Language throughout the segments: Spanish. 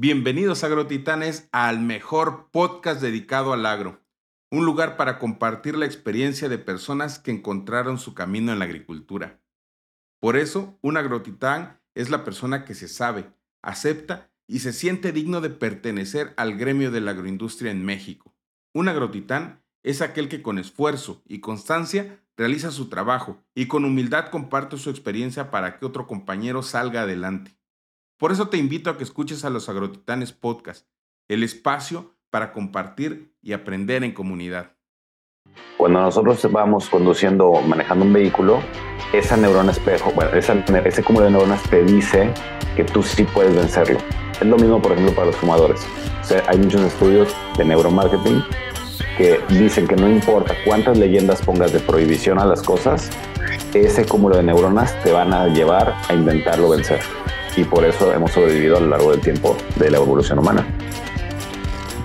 Bienvenidos agrotitanes al mejor podcast dedicado al agro, un lugar para compartir la experiencia de personas que encontraron su camino en la agricultura. Por eso, un agrotitán es la persona que se sabe, acepta y se siente digno de pertenecer al gremio de la agroindustria en México. Un agrotitán es aquel que con esfuerzo y constancia realiza su trabajo y con humildad comparte su experiencia para que otro compañero salga adelante. Por eso te invito a que escuches a los Agrotitanes Podcast, el espacio para compartir y aprender en comunidad. Cuando nosotros vamos conduciendo o manejando un vehículo, esa neurona espejo, ese cúmulo de neuronas te dice que tú sí puedes vencerlo. Es lo mismo, por ejemplo, para los fumadores. hay muchos estudios de neuromarketing que dicen que no importa cuántas leyendas pongas de prohibición a las cosas, ese cúmulo de neuronas te van a llevar a intentarlo vencer y por eso hemos sobrevivido a lo largo del tiempo de la evolución humana.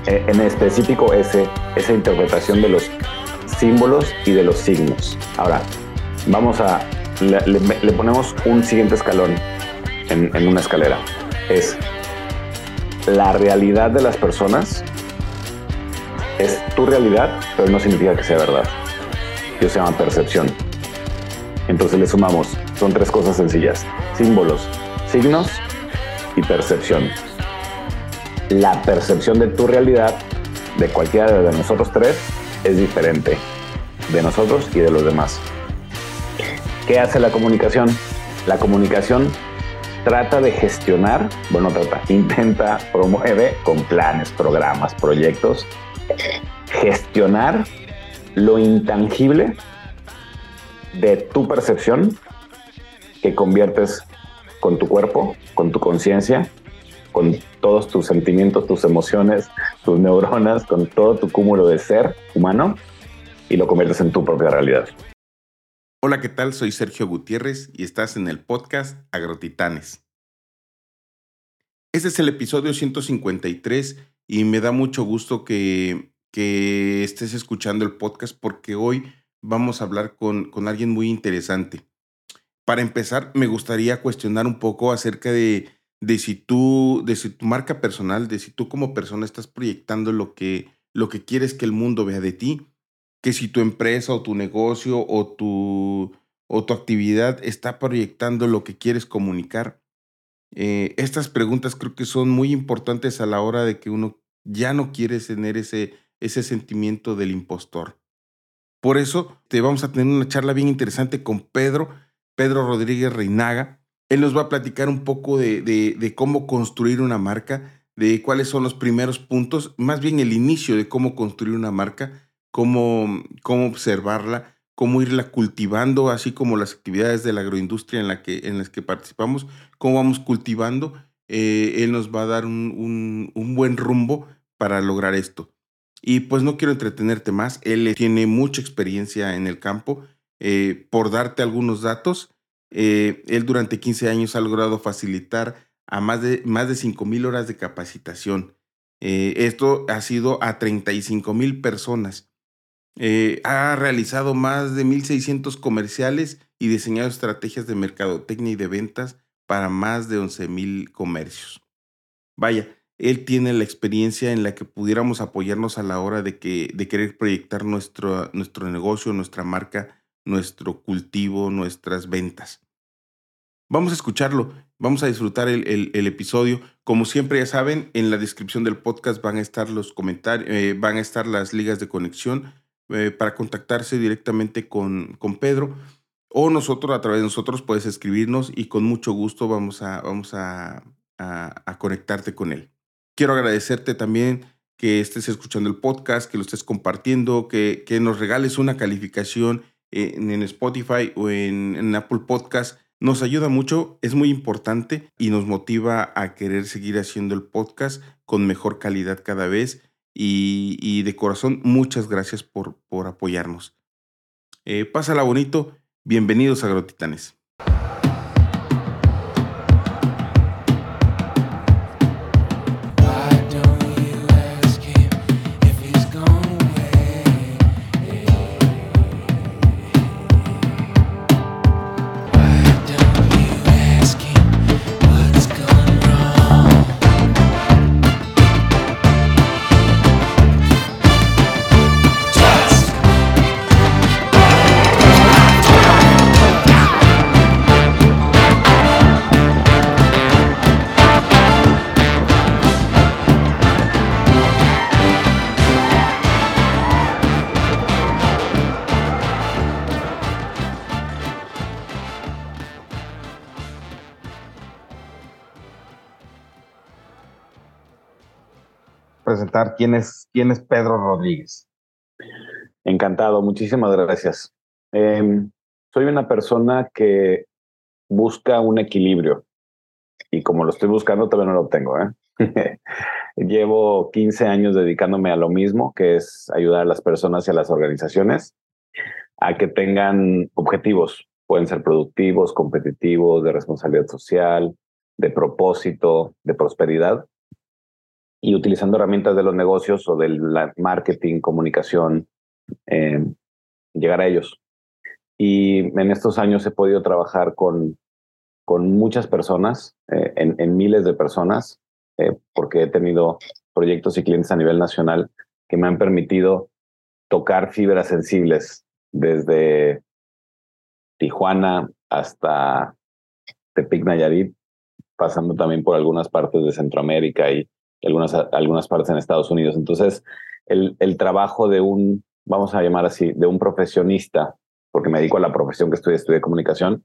Eh, en específico, ese, esa interpretación de los símbolos y de los signos. Ahora, vamos a, le, ponemos un siguiente escalón en, en una escalera. Es la realidad de las personas es tu realidad, pero no significa que sea verdad. Eso se llama percepción. Entonces le sumamos, son tres cosas sencillas. Símbolos, signos y percepción. La percepción de tu realidad, de cualquiera de nosotros tres, es diferente de nosotros y de los demás. ¿Qué hace la comunicación? La comunicación trata de gestionar, bueno, trata, intenta, promueve con planes, programas, proyectos, gestionar lo intangible de tu percepción que conviertes con tu cuerpo, con tu conciencia, con todos tus sentimientos, tus emociones, tus neuronas, con todo tu cúmulo de ser humano y lo conviertes en tu propia realidad. Hola, ¿qué tal? Soy Sergio Gutiérrez y estás en el podcast Agrotitanes. Este es el episodio 153 y me da mucho gusto que, que estés escuchando el podcast porque hoy vamos a hablar con, con alguien muy interesante para empezar, me gustaría cuestionar un poco acerca de, de, si tú, de si tu marca personal, de si tú como persona estás proyectando lo que, lo que quieres que el mundo vea de ti, que si tu empresa o tu negocio o tu, o tu actividad está proyectando lo que quieres comunicar. Eh, estas preguntas creo que son muy importantes a la hora de que uno ya no quiere tener ese, ese sentimiento del impostor. Por eso te vamos a tener una charla bien interesante con Pedro Pedro Rodríguez Reinaga. Él nos va a platicar un poco de, cómo construir una marca, de cuáles son los primeros puntos, más bien el inicio de cómo construir una marca, cómo, cómo observarla, cómo irla cultivando, así como las actividades de la agroindustria en, la que, en las que participamos, cómo vamos cultivando. Eh, él nos va a dar un, un buen rumbo para lograr esto. Y pues no quiero entretenerte más, él tiene mucha experiencia en el campo, eh, por darte algunos datos, eh, él durante 15 años ha logrado facilitar a más de, más de 5 mil horas de capacitación. Eh, esto ha sido a 35 mil personas. ha realizado más de 1.600 comerciales y diseñado estrategias de mercadotecnia y de ventas para más de 11 mil comercios. Vaya, él tiene la experiencia en la que pudiéramos apoyarnos a la hora de, que, de querer proyectar nuestro, nuestro negocio, nuestra marca nuestro cultivo, nuestras ventas. Vamos a escucharlo, vamos a disfrutar el, episodio. Como siempre ya saben, en la descripción del podcast van a estar los comentarios, eh, van a estar las ligas de conexión eh, para contactarse directamente con, con Pedro o nosotros, a través de nosotros, puedes escribirnos y con mucho gusto vamos a, vamos a, a conectarte con él. Quiero agradecerte también que estés escuchando el podcast, que lo estés compartiendo, que, que nos regales una calificación en, Spotify o en, Apple Podcast. Nos ayuda mucho, es muy importante y nos motiva a querer seguir haciendo el podcast con mejor calidad cada vez. Y, de corazón, muchas gracias por, por apoyarnos. Eh, pásala bonito. Bienvenidos a Grotitanes. Quién es, quién es Pedro Rodríguez. Encantado, muchísimas gracias. Em, soy una persona que busca un equilibrio y como lo estoy buscando todavía no lo obtengo. ¿eh? Llevo 15 años dedicándome a lo mismo, que es ayudar a las personas y a las organizaciones a que tengan objetivos. Pueden ser productivos, competitivos, de responsabilidad social, de propósito, de prosperidad. Y utilizando herramientas de los negocios o del marketing, comunicación, eh, llegar a ellos. Y en estos años he podido trabajar con, con muchas personas, eh, en, miles de personas, eh, porque he tenido proyectos y clientes a nivel nacional que me han permitido tocar fibras sensibles desde Tijuana hasta Tepic Nayarit, pasando también por algunas partes de Centroamérica y algunas, algunas partes en Estados Unidos. Entonces, el, el trabajo de un, vamos a llamar así, de un profesionista, porque me dedico a la profesión que estudié, estudié comunicación,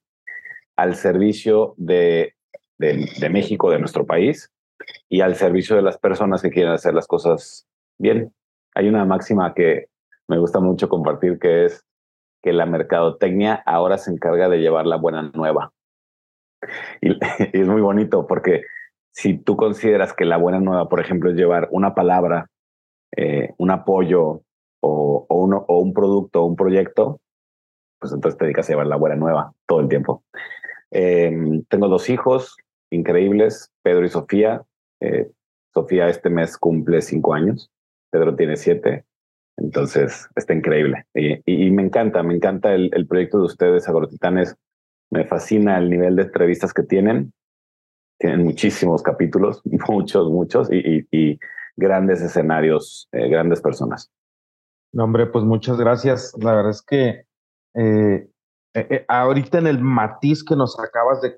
al servicio de, de, México, de nuestro país, y al servicio de las personas que quieren hacer las cosas bien. Hay una máxima que me gusta mucho compartir que es que la mercadotecnia ahora se encarga de llevar la buena nueva. Y, es muy bonito porque si tú consideras que la buena nueva, por ejemplo, es llevar una palabra, eh, un apoyo o, uno, o un producto o un proyecto, pues entonces te dedicas a llevar la buena nueva todo el tiempo. Em, tengo dos hijos increíbles, Pedro y Sofía. Eh, Sofía este mes cumple cinco años, Pedro tiene siete, entonces está increíble. Y, me encanta, me encanta el, proyecto de ustedes, Agrotitanes. Me fascina el nivel de entrevistas que tienen. Tienen muchísimos capítulos, muchos, muchos, y, grandes escenarios, eh, grandes personas. No, hombre, pues muchas gracias. La verdad es que eh, eh, ahorita en el matiz que nos acabas de,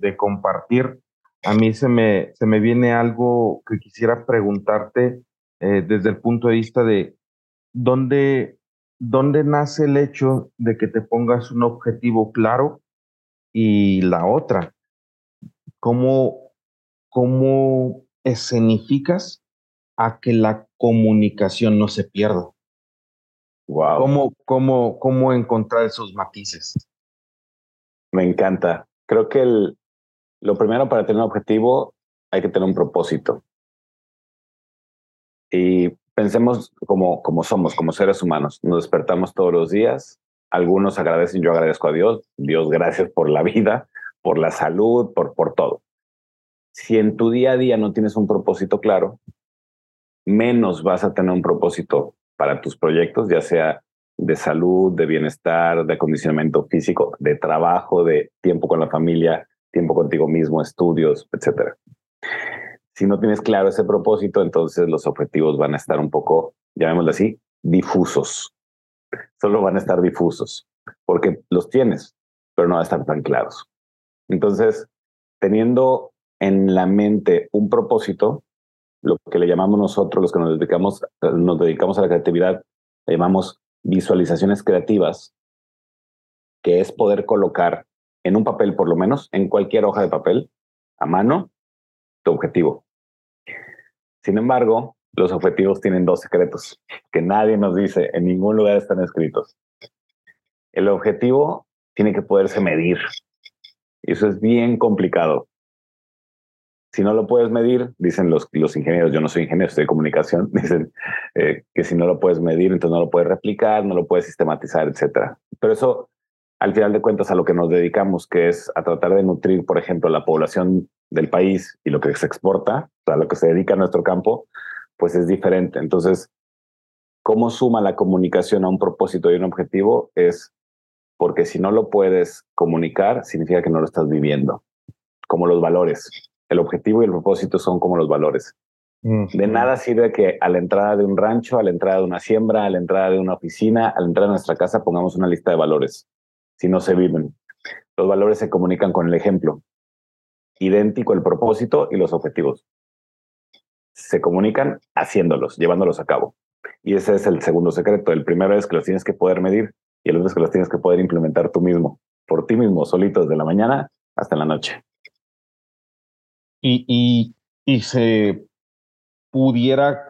de, compartir, a mí se me, se me viene algo que quisiera preguntarte desde el punto de vista de dónde, dónde nace el hecho de que te pongas un objetivo claro y la otra, cómo, cómo escenificas a que la comunicación no se pierda. Wow. ¿Cómo, cómo, encontrar esos matices? Me encanta. Creo que el, lo primero para tener un objetivo hay que tener un propósito. Y pensemos como, como somos, como seres humanos. Nos despertamos todos los días. Algunos agradecen, yo agradezco a Dios. Dios, gracias por la vida, por la salud, por, por todo. Si en tu día a día no tienes un propósito claro, menos vas a tener un propósito para tus proyectos, ya sea de salud, de bienestar, de acondicionamiento físico, de trabajo, de tiempo con la familia, tiempo contigo mismo, estudios, etc. Si no tienes claro ese propósito, entonces los objetivos van a estar un poco, llamémoslo así, difusos. Solo van a estar difusos, porque los tienes, pero no van a estar tan claros. Entonces, teniendo en la mente un propósito, lo que le llamamos nosotros, los que nos dedicamos, nos dedicamos a la creatividad, le llamamos visualizaciones creativas, que es poder colocar en un papel, por lo menos, en cualquier hoja de papel, a mano, tu objetivo. Sin embargo, los objetivos tienen dos secretos que nadie nos dice, en ningún lugar están escritos. El objetivo tiene que poderse medir. Y eso es bien complicado. Si no lo puedes medir, dicen los, los ingenieros, yo no soy ingeniero, soy de comunicación, dicen eh, que si no lo puedes medir, entonces no lo puedes replicar, no lo puedes sistematizar, etcétera. Pero eso, al final de cuentas, a lo que nos dedicamos, que es a tratar de nutrir, por ejemplo, la población del país y lo que se exporta, o sea, lo que se dedica a nuestro campo, pues es diferente. Entonces, cómo suma la comunicación a un propósito y un objetivo es porque si no lo puedes comunicar, significa que no lo estás viviendo, como los valores el objetivo y el propósito son como los valores. De nada sirve que a la entrada de un rancho, a la entrada de una siembra, a la entrada de una oficina, a la entrada de nuestra casa pongamos una lista de valores, si no se viven. Los valores se comunican con el ejemplo. Idéntico el propósito y los objetivos. Se comunican haciéndolos, llevándolos a cabo. Y ese es el segundo secreto. El primero es que los tienes que poder medir y el otro es que los tienes que poder implementar tú mismo, por ti mismo, solito, desde la mañana hasta la noche y, y, se, pudiera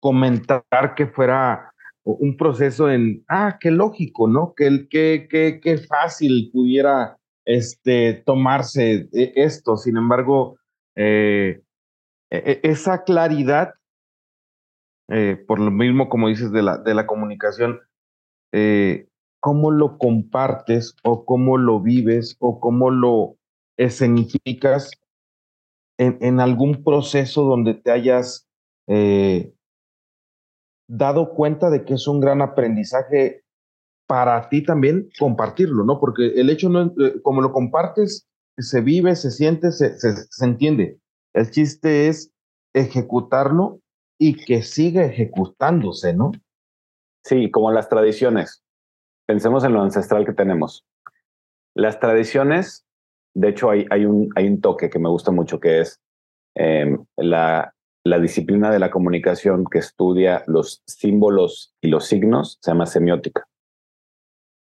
comentar que fuera un proceso en, ah, qué lógico, ¿no? Que, que, que, que fácil pudiera este, tomarse e, esto. Sin embargo, eh, e, e, esa claridad, eh, por lo mismo como dices de la, de la comunicación, eh, cómo lo compartes o cómo lo vives o cómo lo escenificas en, algún proceso donde te hayas dado cuenta de que es un gran aprendizaje para ti también compartirlo, ¿no? Porque el hecho, no, eh, como lo compartes, se vive, se siente, se, se, entiende. El chiste es ejecutarlo y que siga ejecutándose, ¿no? Sí, como las tradiciones. Pensemos en lo ancestral que tenemos. Las tradiciones, de hecho, hay, un, hay un toque que me gusta mucho que es em, la, la disciplina de la comunicación que estudia los símbolos y los signos se llama semiótica,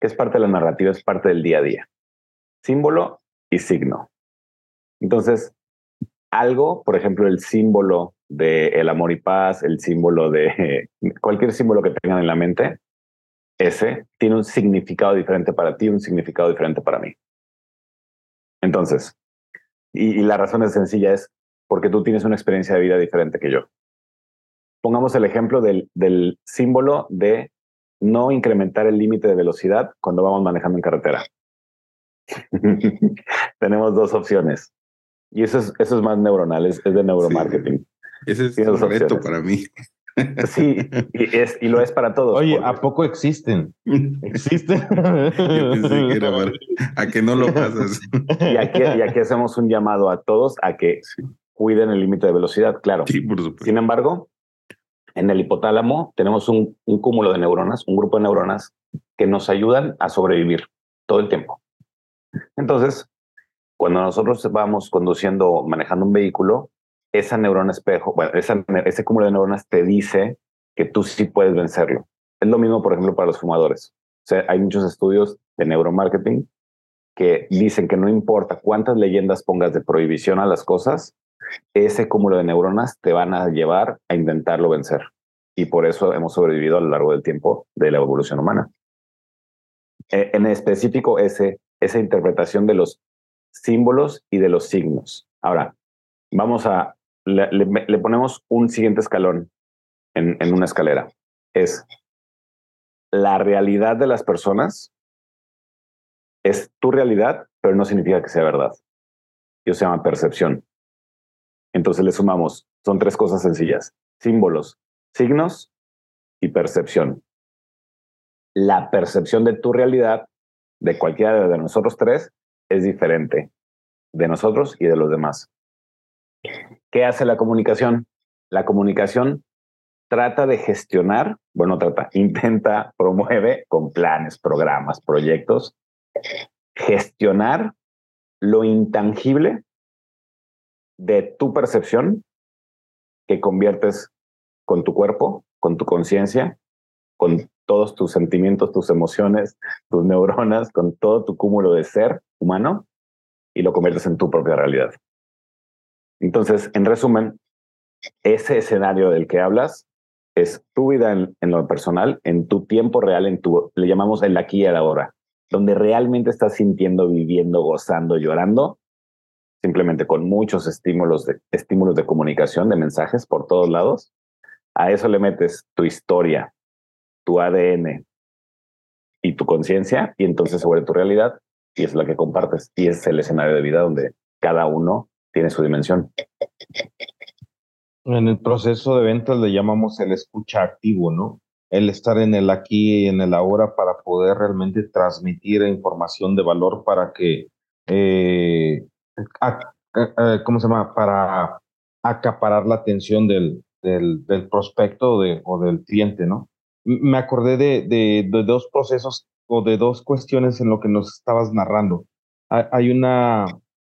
que es parte de la narrativa, es parte del día a día. Símbolo y signo. Entonces, algo, por ejemplo, el símbolo de el amor y paz, el símbolo de cualquier símbolo que tengan en la mente, ese tiene un significado diferente para ti, un significado diferente para mí. Entonces, y, la razón es sencilla, es porque tú tienes una experiencia de vida diferente que yo. Pongamos el ejemplo del símbolo de no incrementar el límite de velocidad cuando vamos manejando en carretera. Tenemos dos opciones. Y eso es, eso es más neuronal, es, de neuromarketing. ese es un reto para mí. Sí, y, es, y lo es para todos. Oye, ¿a poco existen? ¿Existen? Yo pensé que era para, a que no lo pasas. Y aquí, y aquí hacemos un llamado a todos a que cuiden el límite de velocidad, claro. Sí, por supuesto. Sin embargo, en el hipotálamo tenemos un, cúmulo de neuronas, un grupo de neuronas que nos ayudan a sobrevivir todo el tiempo. Entonces, cuando nosotros vamos conduciendo, manejando un vehículo, esa neurona espejo, bueno, ese cúmulo de neuronas te dice que tú sí puedes vencerlo. Es lo mismo, por ejemplo, para los fumadores. O sea, hay muchos estudios de neuromarketing que dicen que no importa cuántas leyendas pongas de prohibición a las cosas, ese cúmulo de neuronas te van a llevar a intentarlo vencer. Y por eso hemos sobrevivido a lo largo del tiempo de la evolución humana. Eh, en específico, ese, esa interpretación de los símbolos y de los signos. Ahora, vamos a, le, ponemos un siguiente escalón en, en una escalera. Es la realidad de las personas es tu realidad, pero no significa que sea verdad. Eso se llama percepción. Entonces le sumamos, son tres cosas sencillas, símbolos, signos y percepción. La percepción de tu realidad, de cualquiera de nosotros tres, es diferente de nosotros y de los demás. ¿Qué hace la comunicación? La comunicación trata de gestionar, bueno, trata, intenta, promueve con planes, programas, proyectos, gestionar lo intangible de tu percepción que conviertes con tu cuerpo, con tu conciencia, con todos tus sentimientos, tus emociones, tus neuronas, con todo tu cúmulo de ser humano y lo conviertes en tu propia realidad. Entonces, en resumen, ese escenario del que hablas es tu vida en, lo personal, en tu tiempo real, en tu, le llamamos el aquí y el ahora, donde realmente estás sintiendo, viviendo, gozando, llorando simplemente con muchos estímulos de, estímulos de comunicación, de mensajes por todos lados. A eso le metes tu historia, tu ADN y tu conciencia, y entonces vuelve tu realidad y es la que compartes. Y es el escenario de vida donde cada uno tiene su dimensión. En el proceso de ventas le llamamos el escucha activo, ¿no? El estar en el aquí y en el ahora para poder realmente transmitir información de valor para que eh, ¿cómo se llama? Para acaparar la atención del, del, prospecto o del cliente, ¿no? Me acordé de, de, dos procesos o de dos cuestiones en lo que nos estabas narrando. Hay una,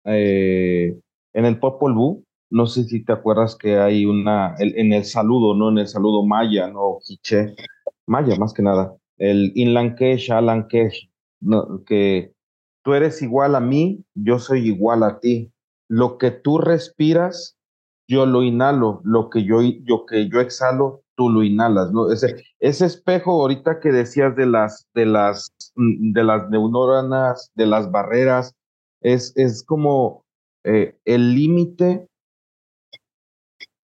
eh, en el Popol Vuh, no sé si te acuerdas que hay una, en el saludo, ¿no? En el saludo maya, ¿no? Quiche, maya más que nada. El Inlankesh, Alankesh, ¿no? que tú eres igual a mí, yo soy igual a ti. Lo que tú respiras yo lo inhalo, lo que yo, yo, que yo exhalo, tú lo inhalas. Ese, espejo ahorita que decías de las, de las, de las neuronas, de las barreras, es, es como eh, el límite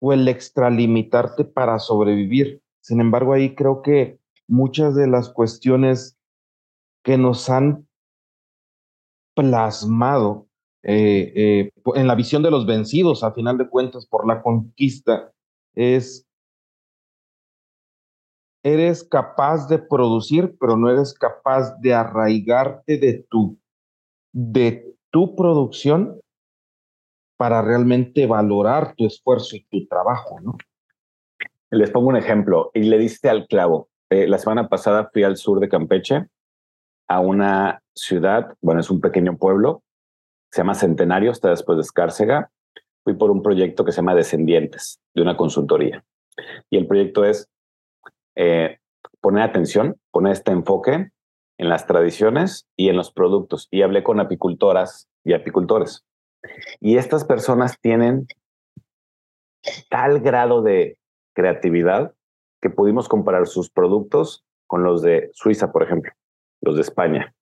o el extralimitarte para sobrevivir. Sin embargo, ahí creo que muchas de las cuestiones que nos han plasmado eh, eh, en la visión de los vencidos, a final de cuentas, por la conquista, es, eres capaz de producir, pero no eres capaz de arraigarte de tu, de tu producción para realmente valorar tu esfuerzo y tu trabajo, ¿no? Les pongo un ejemplo y le diste al clavo. Eh, la semana pasada fui al sur de Campeche, a una ciudad, bueno, es un pequeño pueblo, se llama Centenario, está después de Escárcega. Fui por un proyecto que se llama Descendientes, de una consultoría. Y el proyecto es eh, poner atención, poner este enfoque en las tradiciones y en los productos. Y hablé con apicultoras y apicultores. Y estas personas tienen tal grado de creatividad que pudimos comparar sus productos con los de Suiza, por ejemplo, los de España,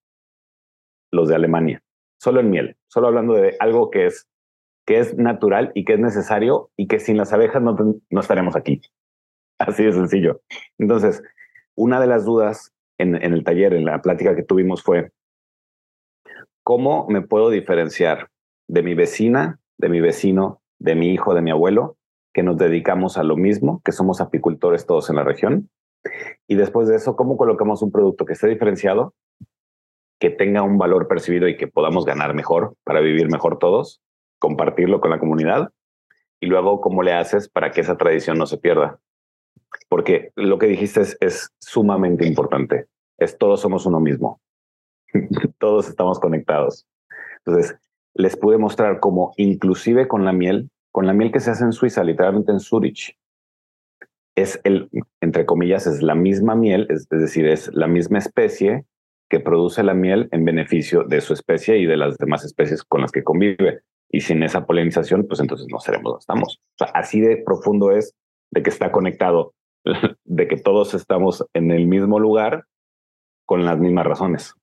los de Alemania, solo en miel, solo hablando de algo que es, que es natural y que es necesario y que sin las abejas no, no estaremos aquí. Así de sencillo. Entonces, una de las dudas en, el taller, en la plática que tuvimos fue, ¿cómo me puedo diferenciar de mi vecina, de mi vecino, de mi hijo, de mi abuelo, que nos dedicamos a lo mismo, que somos apicultores todos en la región. Y después de eso, ¿cómo colocamos un producto que esté diferenciado, que tenga un valor percibido y que podamos ganar mejor para vivir mejor todos, compartirlo con la comunidad? Y luego, ¿cómo le haces para que esa tradición no se pierda? Porque lo que dijiste es, es sumamente importante. Es todos somos uno mismo. todos estamos conectados. Entonces, les pude mostrar cómo inclusive con la miel, con la miel que se hace en Suiza, literalmente en Zurich, es el, entre comillas, es la misma miel, es, decir, es la misma especie que produce la miel en beneficio de su especie y de las demás especies con las que convive. Y sin esa polinización, pues entonces no seremos estamos. así de profundo es de que está conectado, de que todos estamos en el mismo lugar con las mismas razones.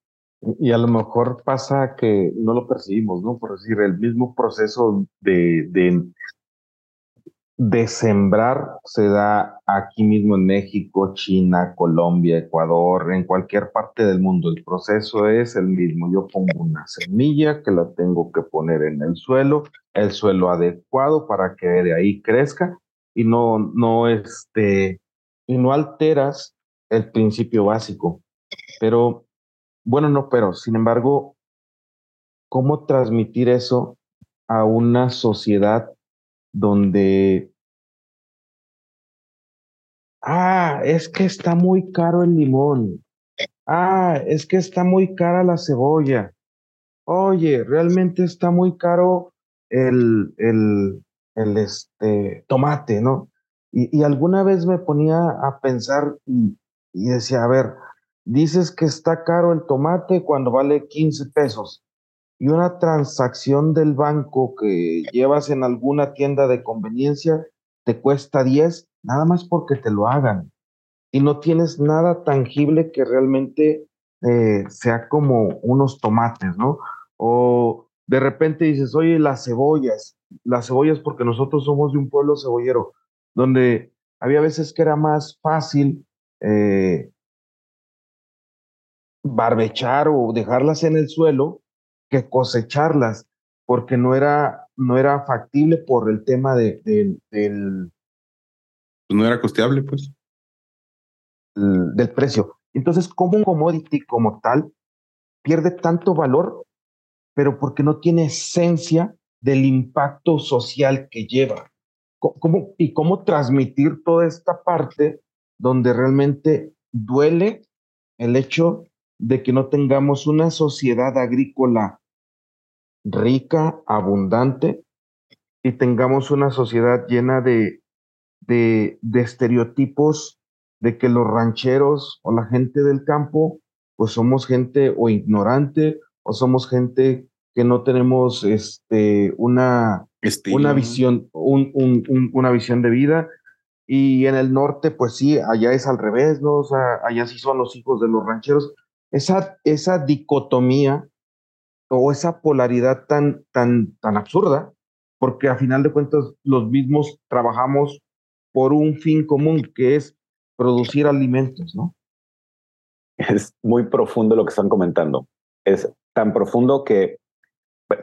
Y a lo mejor pasa que no lo percibimos, ¿no? Por decir, el mismo proceso de, de, sembrar se da aquí mismo en México, China, Colombia, Ecuador, en cualquier parte del mundo. El proceso es el mismo. Yo pongo una semilla que la tengo que poner en el suelo, el suelo adecuado para que de ahí crezca y no, no, este, y no alteras el principio básico. Pero bueno, no, pero sin embargo, ¿cómo transmitir eso a una sociedad donde, ah, es que está muy caro el limón, ah, es que está muy cara la cebolla, oye, realmente está muy caro el, el, el este, tomate, ¿no? Y, alguna vez me ponía a pensar y, y decía, a ver, dices que está caro el tomate cuando vale 15 pesos y una transacción del banco que llevas en alguna tienda de conveniencia te cuesta 10, nada más porque te lo hagan. Y no tienes nada tangible que realmente eh, sea como unos tomates, ¿no? O de repente dices, oye, las cebollas, las cebollas porque nosotros somos de un pueblo cebollero, donde había veces que era más fácil eh, barbechar o dejarlas en el suelo que cosecharlas, porque no era, no era factible por el tema de, del... Pues no era costeable, pues. Del precio. Entonces, como un commodity como tal pierde tanto valor, pero porque no tiene esencia del impacto social que lleva. ¿Cómo, y cómo transmitir toda esta parte donde realmente duele el hecho de que no tengamos una sociedad agrícola rica, abundante, y tengamos una sociedad llena de, de, estereotipos de que los rancheros o la gente del campo, pues somos gente o ignorante o somos gente que no tenemos este, una, una visión, una visión de vida. Y en el norte, pues sí, allá es al revés, ¿no? O sea, allá sí son los hijos de los rancheros. Esa, esa dicotomía o esa polaridad tan, tan, tan absurda, porque a final de cuentas los mismos trabajamos por un fin común, que es producir alimentos, ¿no? Es muy profundo lo que están comentando. Es tan profundo que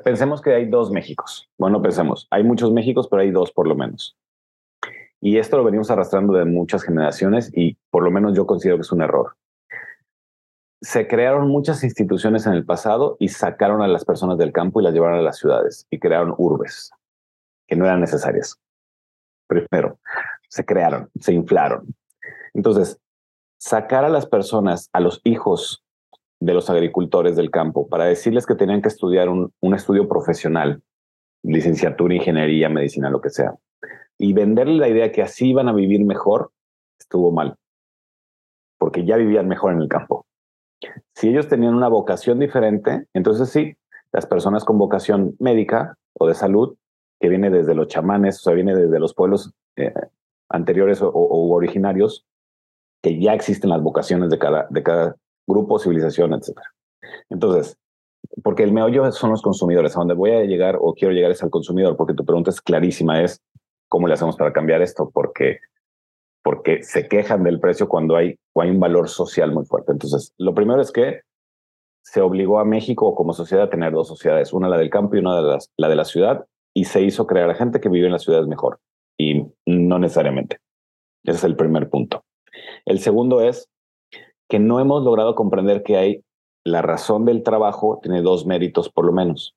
pensemos que hay dos Méxicos. Bueno, pensemos, hay muchos Méxicos, pero hay dos por lo menos. Y esto lo venimos arrastrando de muchas generaciones y por lo menos yo considero que es un error. Se crearon muchas instituciones en el pasado y sacaron a las personas del campo y las llevaron a las ciudades y crearon urbes que no eran necesarias. Primero, se crearon, se inflaron. Entonces, sacar a las personas, a los hijos de los agricultores del campo, para decirles que tenían que estudiar un, estudio profesional, licenciatura, ingeniería, medicina, lo que sea, y venderle la idea que así iban a vivir mejor, estuvo mal, porque ya vivían mejor en el campo. Si ellos tenían una vocación diferente, entonces sí, las personas con vocación médica o de salud, que viene desde los chamanes, o sea, viene desde los pueblos eh, anteriores o, originarios, que ya existen las vocaciones de cada grupo, civilización, etc. Entonces, porque el meollo son los consumidores. A donde voy a llegar o quiero llegar es al consumidor, porque tu pregunta es clarísima, es cómo le hacemos para cambiar esto, porque, porque se quejan del precio cuando hay, hay un valor social muy fuerte. Entonces, lo primero es que se obligó a México como sociedad a tener dos sociedades, una la del campo y una de las, la de la ciudad, y se hizo crear a gente que vive en las ciudades mejor, y no necesariamente. Ese es el primer punto. El segundo es que no hemos logrado comprender que hay la razón del trabajo tiene dos méritos por lo menos.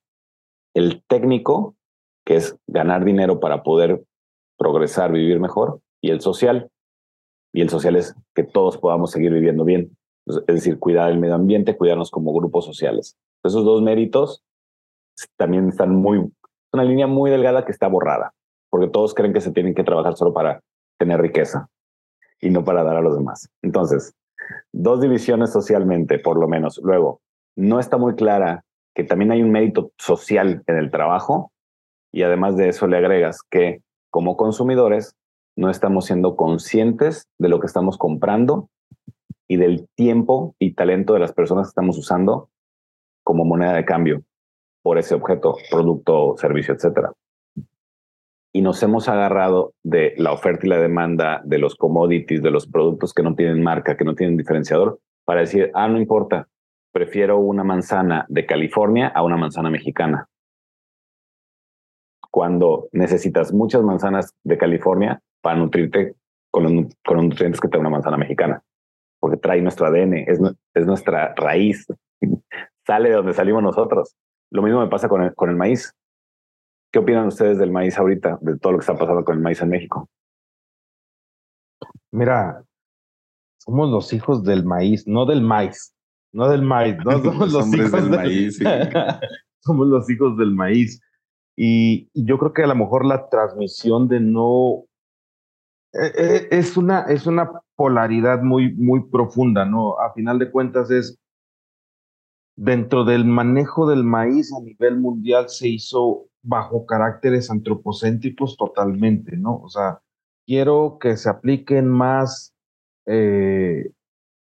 El técnico, que es ganar dinero para poder progresar, vivir mejor, y el social. Y el social es que todos podamos seguir viviendo bien. Es decir, cuidar el medio ambiente, cuidarnos como grupos sociales. Esos dos méritos también están muy, una línea muy delgada que está borrada, porque todos creen que se tienen que trabajar solo para tener riqueza y no para dar a los demás. Entonces, dos divisiones socialmente, por lo menos. Luego, no está muy clara que también hay un mérito social en el trabajo y además de eso le agregas que como consumidores no estamos siendo conscientes de lo que estamos comprando y del tiempo y talento de las personas que estamos usando como moneda de cambio por ese objeto, producto, servicio, etcétera y nos hemos agarrado de la oferta y la demanda de los commodities, de los productos que no tienen marca, que no tienen diferenciador, para decir, ah, no importa, prefiero una manzana de California a una manzana mexicana. Cuando necesitas muchas manzanas de California para nutrirte con los, con los nutrientes que te da una manzana mexicana, porque trae nuestro ADN, es, es nuestra raíz, sale de donde salimos nosotros. Lo mismo me pasa con el, con el maíz. ¿Qué opinan ustedes del maíz ahorita, de todo lo que está pasando con el maíz en México? Mira, somos los hijos del maíz, no del maíz, no del maíz, no somos los hijos del, maíz. somos los hijos del maíz. Y, yo creo que a lo mejor la transmisión de no eh, eh, es una es una polaridad muy muy profunda, ¿no? A final de cuentas es dentro del manejo del maíz a nivel mundial se hizo bajo caracteres antropocéntricos totalmente, ¿no? O sea, quiero que se apliquen más eh,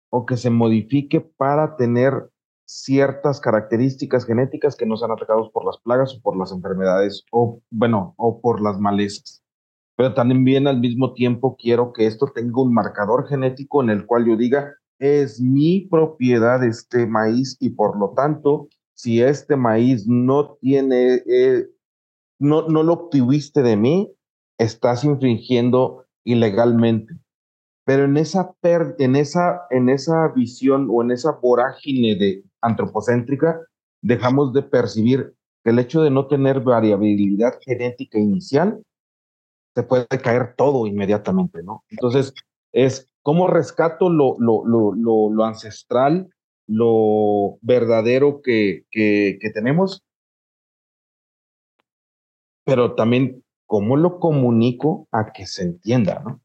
o que se modifique para tener ciertas características genéticas que no sean atacados por las plagas o por las enfermedades o, bueno, o por las malezas. Pero también al mismo tiempo quiero que esto tenga un marcador genético en el cual yo diga, es mi propiedad este maíz y por lo tanto, si este maíz no tiene eh, no, no lo obtuviste de mí, estás infringiendo ilegalmente. Pero en esa, en, esa, en esa visión o en esa vorágine de antropocéntrica, dejamos de percibir que el hecho de no tener variabilidad genética inicial, se puede caer todo inmediatamente, ¿no? Entonces, es cómo rescato lo, ancestral, lo verdadero que tenemos pero también cómo lo comunico a que se entienda, ¿no?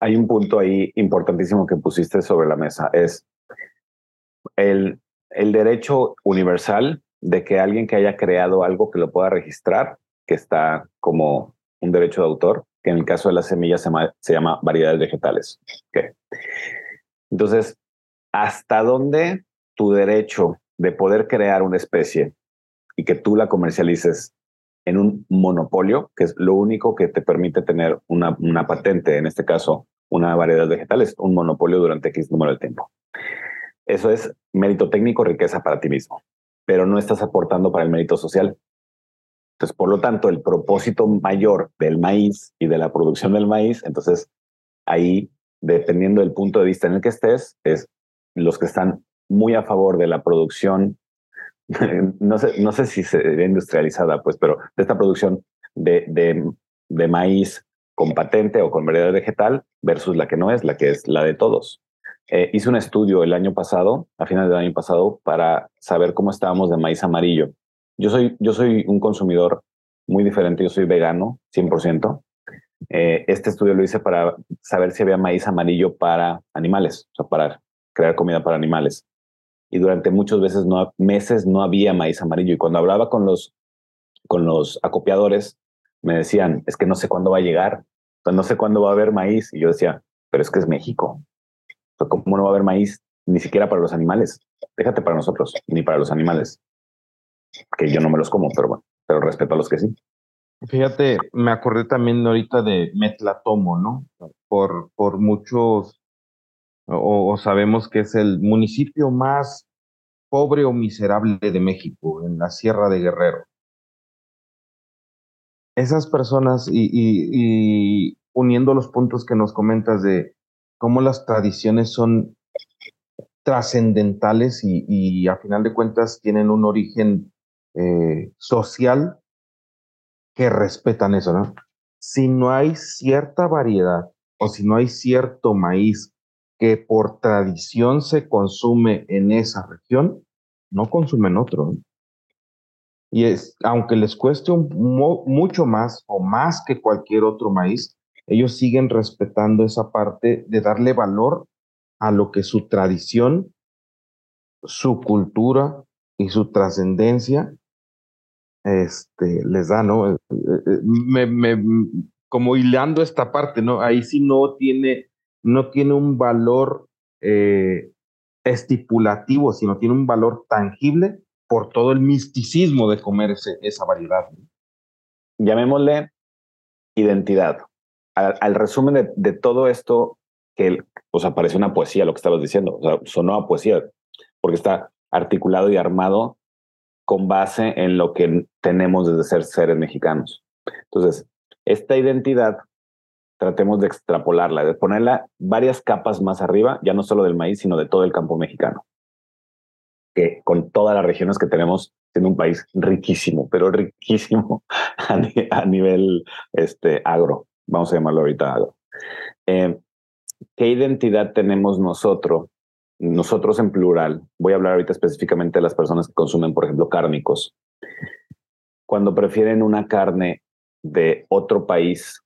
Hay un punto ahí importantísimo que pusiste sobre la mesa, es el, el derecho universal de que alguien que haya creado algo que lo pueda registrar, que está como un derecho de autor, que en el caso de las semillas se llama, variedades vegetales. Entonces, ¿hasta dónde tu derecho de poder crear una especie y que tú la comercialices en un monopolio, que es lo único que te permite tener una, una patente, en este caso, una variedad vegetal, es un monopolio durante X número de tiempo. Eso es mérito técnico, riqueza para ti mismo, pero no estás aportando para el mérito social. Entonces, por lo tanto, el propósito mayor del maíz y de la producción del maíz, entonces ahí, dependiendo del punto de vista en el que estés, es los que están muy a favor de la producción, no sé, no sé si ve industrializada, pues, pero de esta producción de, de, de maíz con patente o con variedad vegetal versus la que no es, la que es la de todos. Eh, hice un estudio el año pasado, a finales del año pasado, para saber cómo estábamos de maíz amarillo. Yo soy, yo soy un consumidor muy diferente, yo soy vegano, 100%. Eh, este estudio lo hice para saber si había maíz amarillo para animales, o sea, para crear comida para animales. Y durante muchas veces meses no había maíz amarillo. Y cuando hablaba con los, con los acopiadores, me decían, es que no sé cuándo va a llegar, no sé cuándo va a haber maíz. Y yo decía, pero es que es México. ¿Cómo no va a haber maíz ni siquiera para los animales? Déjate para nosotros, ni para los animales. Que yo no me los como, pero bueno, pero respeto a los que sí. Fíjate, me acordé también ahorita de Metlatomo, ¿no? Por, por muchos, o, sabemos que es el municipio más pobre o miserable de México, en la Sierra de Guerrero. Esas personas, y, y uniendo los puntos que nos comentas de cómo las tradiciones son trascendentales y, a final de cuentas tienen un origen eh, social que respetan eso, ¿no? Si no hay cierta variedad o si no hay cierto maíz que por tradición se consume en esa región, no consumen otro. Y es, aunque les cueste mucho más o más que cualquier otro maíz, ellos siguen respetando esa parte de darle valor a lo que su tradición, su cultura y su trascendencia este, les da, ¿no? Eh, eh, me, me, como hilando esta parte, ¿no? Ahí sí no tiene, no tiene un valor eh, estipulativo, sino tiene un valor tangible por todo el misticismo de comer esa variedad. Llamémosle identidad al, resumen de, todo esto, que o sea, parece una poesía lo que estabas diciendo, o sonó a poesía, porque está articulado y armado con base en lo que tenemos desde ser seres mexicanos. Entonces, esta identidad, tratemos de extrapolarla, de ponerla varias capas más arriba, ya no solo del maíz, sino de todo el campo mexicano. Que con todas las regiones que tenemos, siendo un país riquísimo, pero riquísimo a, nivel este, agro vamos a llamarlo ahorita eh, ¿Qué identidad tenemos nosotros? Nosotros en plural. Voy a hablar ahorita específicamente de las personas que consumen, por ejemplo, cárnicos. Cuando prefieren una carne de otro país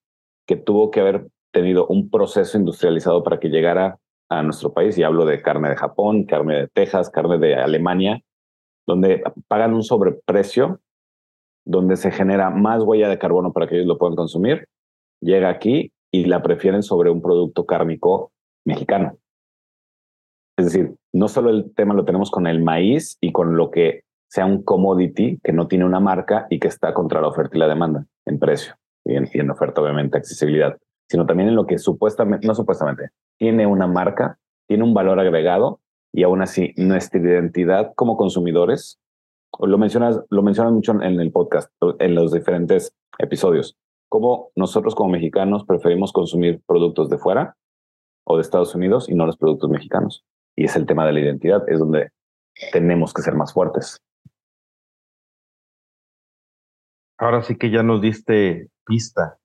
que tuvo que haber tenido un proceso industrializado para que llegara a nuestro país, y hablo de carne de Japón, carne de Texas, carne de Alemania, donde pagan un sobreprecio, donde se genera más huella de carbono para que ellos lo puedan consumir, llega aquí y la prefieren sobre un producto cárnico mexicano. Es decir, no solo el tema lo tenemos con el maíz y con lo que sea un commodity que no tiene una marca y que está contra la oferta y la demanda en precio y en, oferta, obviamente, accesibilidad, sino también en lo que supuestamente, no supuestamente, tiene una marca, tiene un valor agregado y aún así nuestra identidad como consumidores, lo mencionas, lo mencionas mucho en el podcast, en los diferentes episodios, cómo nosotros como mexicanos preferimos consumir productos de fuera o de Estados Unidos y no los productos mexicanos. Y es el tema de la identidad, es donde tenemos que ser más fuertes. Ahora sí que ya nos diste pista.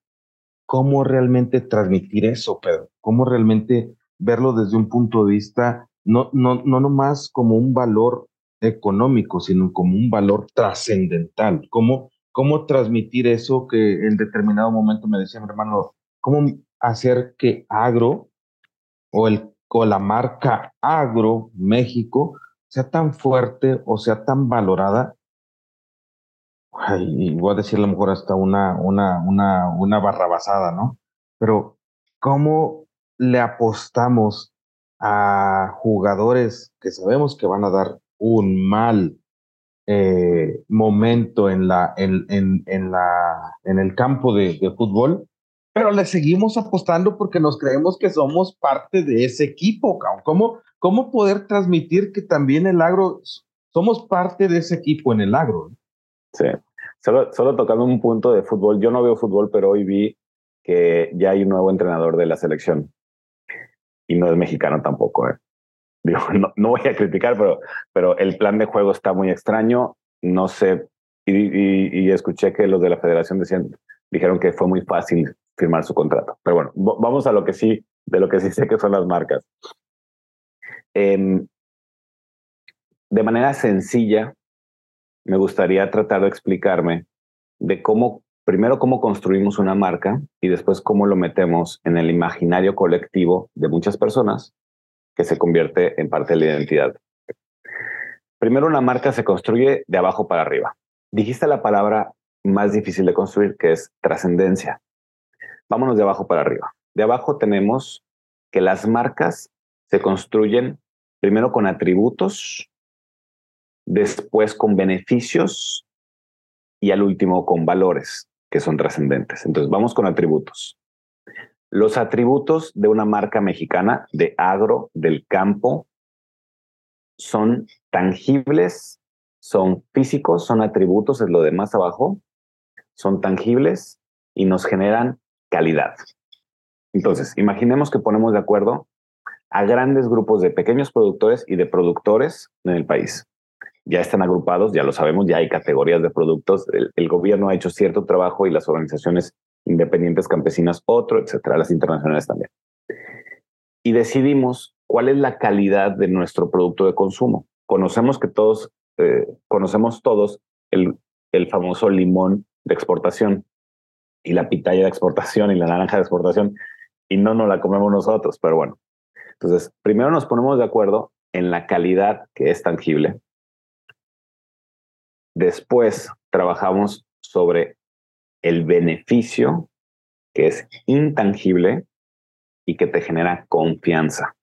¿Cómo realmente transmitir eso, Pedro? ¿Cómo realmente verlo desde un punto de vista, no, no, no nomás como un valor económico, sino como un valor trascendental? ¿Cómo cómo transmitir eso que en determinado momento me decía mi hermano, cómo hacer que agro o, el, o la marca agro México sea tan fuerte o sea tan valorada y voy a decir a lo mejor hasta una, una, una, una barrabasada, ¿no? Pero, ¿cómo le apostamos a jugadores que sabemos que van a dar un mal eh, momento en, la, en, en, en, la, en el campo de fútbol? Pero le seguimos apostando porque nos creemos que somos parte de ese equipo, ¿Cómo, ¿Cómo poder transmitir que también el agro, somos parte de ese equipo en el agro? Sí, solo, solo tocando un punto de fútbol, yo no veo fútbol, pero hoy vi que ya hay un nuevo entrenador de la selección y no es mexicano tampoco. ¿eh? Digo, no, no, voy a criticar, pero, pero el plan de juego está muy extraño. No sé, y, y, y, escuché que los de la federación decían, dijeron que fue muy fácil firmar su contrato. Pero bueno, vamos a lo que sí, de lo que sí sé que son las marcas. Eh, de manera sencilla, me gustaría tratar de explicarme de cómo, primero, cómo construimos una marca y después cómo lo metemos en el imaginario colectivo de muchas personas que se convierte en parte de la identidad. Primero, una marca se construye de abajo para arriba. Dijiste la palabra más difícil de construir, que es trascendencia. Vámonos de abajo para arriba. De abajo tenemos que las marcas se construyen primero con atributos después con beneficios y al último con valores que son trascendentes. Entonces vamos con atributos. Los atributos de una marca mexicana de agro, del campo, son tangibles, son físicos, son atributos, es lo de más abajo, son tangibles y nos generan calidad. Entonces, imaginemos que ponemos de acuerdo a grandes grupos de pequeños productores y de productores en el país ya están agrupados, ya lo sabemos, ya hay categorías de productos. El, gobierno ha hecho cierto trabajo y las organizaciones independientes campesinas otro, etcétera, las internacionales también. Y decidimos cuál es la calidad de nuestro producto de consumo. Conocemos que todos, eh, conocemos todos el, el famoso limón de exportación y la pitaya de exportación y la naranja de exportación y no nos la comemos nosotros, pero bueno. Entonces, primero nos ponemos de acuerdo en la calidad que es tangible, Después trabajamos sobre el beneficio que es intangible y que te genera confianza.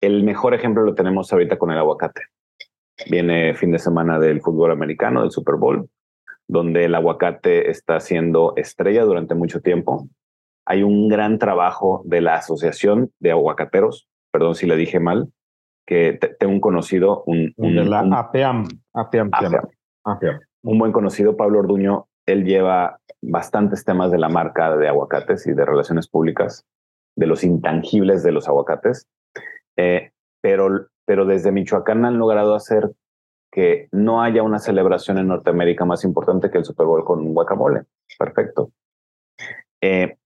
El mejor ejemplo lo tenemos ahorita con el aguacate. Viene fin de semana del fútbol americano, del Super Bowl, donde el aguacate está siendo estrella durante mucho tiempo. Hay un gran trabajo de la Asociación de Aguacateros, perdón si le dije mal, que tengo un conocido, un, de la APAM, APAM, un buen conocido, Pablo Orduño, él lleva bastantes temas de la marca de aguacates y de relaciones públicas, de los intangibles de los aguacates, eh, pero, pero desde Michoacán han logrado hacer que no haya una celebración en Norteamérica más importante que el Super Bowl con guacamole. Perfecto. Eh,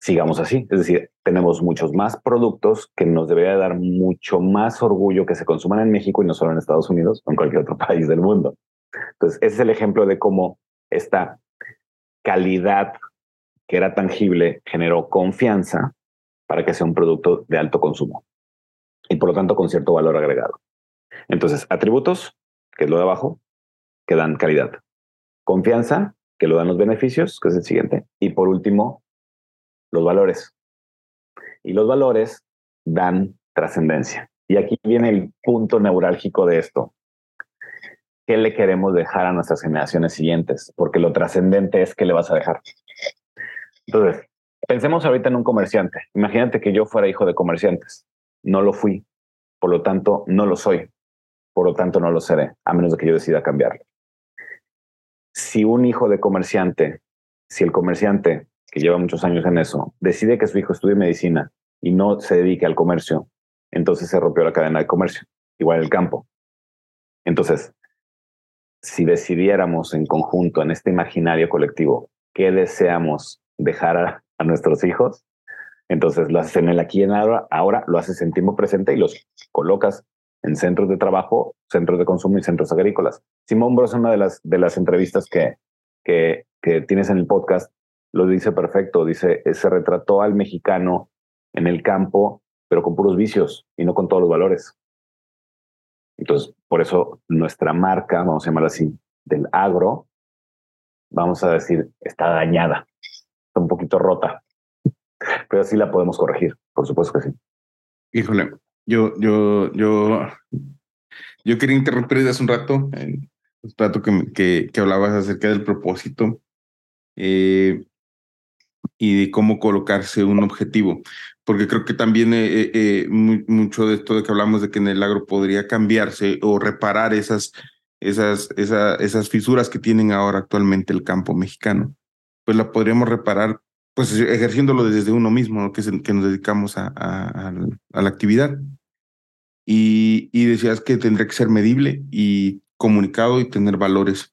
sigamos así. Es decir, tenemos muchos más productos que nos debería dar mucho más orgullo que se consuman en México y no solo en Estados Unidos o en cualquier otro país del mundo. Entonces, ese es el ejemplo de cómo esta calidad que era tangible generó confianza para que sea un producto de alto consumo y por lo tanto con cierto valor agregado. Entonces, atributos, que es lo de abajo, que dan calidad. Confianza, que lo dan los beneficios, que es el siguiente. Y por último, los valores. Y los valores dan trascendencia. Y aquí viene el punto neurálgico de esto. ¿Qué le queremos dejar a nuestras generaciones siguientes? Porque lo trascendente es qué le vas a dejar. Entonces, pensemos ahorita en un comerciante. Imagínate que yo fuera hijo de comerciantes. No lo fui. Por lo tanto, no lo soy. Por lo tanto, no lo seré, a menos de que yo decida cambiarlo. Si un hijo de comerciante, si el comerciante que lleva muchos años en eso, decide que su hijo estudie medicina y no se dedique al comercio, entonces se rompió la cadena de comercio, igual el campo. Entonces, si decidiéramos en conjunto, en este imaginario colectivo, qué deseamos dejar a, nuestros hijos, entonces lo haces en el aquí y en ahora, ahora lo haces en tiempo presente y los colocas en centros de trabajo, centros de consumo y centros agrícolas. Simón Bros, en una de las, de las entrevistas que, que, que tienes en el podcast, lo dice perfecto, dice, eh, se retrató al mexicano en el campo, pero con puros vicios y no con todos los valores. Entonces, por eso nuestra marca, vamos a llamarla así, del agro, vamos a decir, está dañada, está un poquito rota, pero sí la podemos corregir, por supuesto que sí. Híjole, yo, yo, yo, yo quería interrumpir desde hace un rato, el rato que, que, que hablabas acerca del propósito eh, y de cómo colocarse un objetivo, porque creo que también eh, eh, mucho de esto de que hablamos de que en el agro podría cambiarse o reparar esas, esas, esas, esas fisuras que tienen ahora actualmente el campo mexicano, pues la podríamos reparar pues ejerciéndolo desde uno mismo, que, es que nos dedicamos a, a, a la actividad. Y, y, decías que tendría que ser medible y comunicado y tener valores.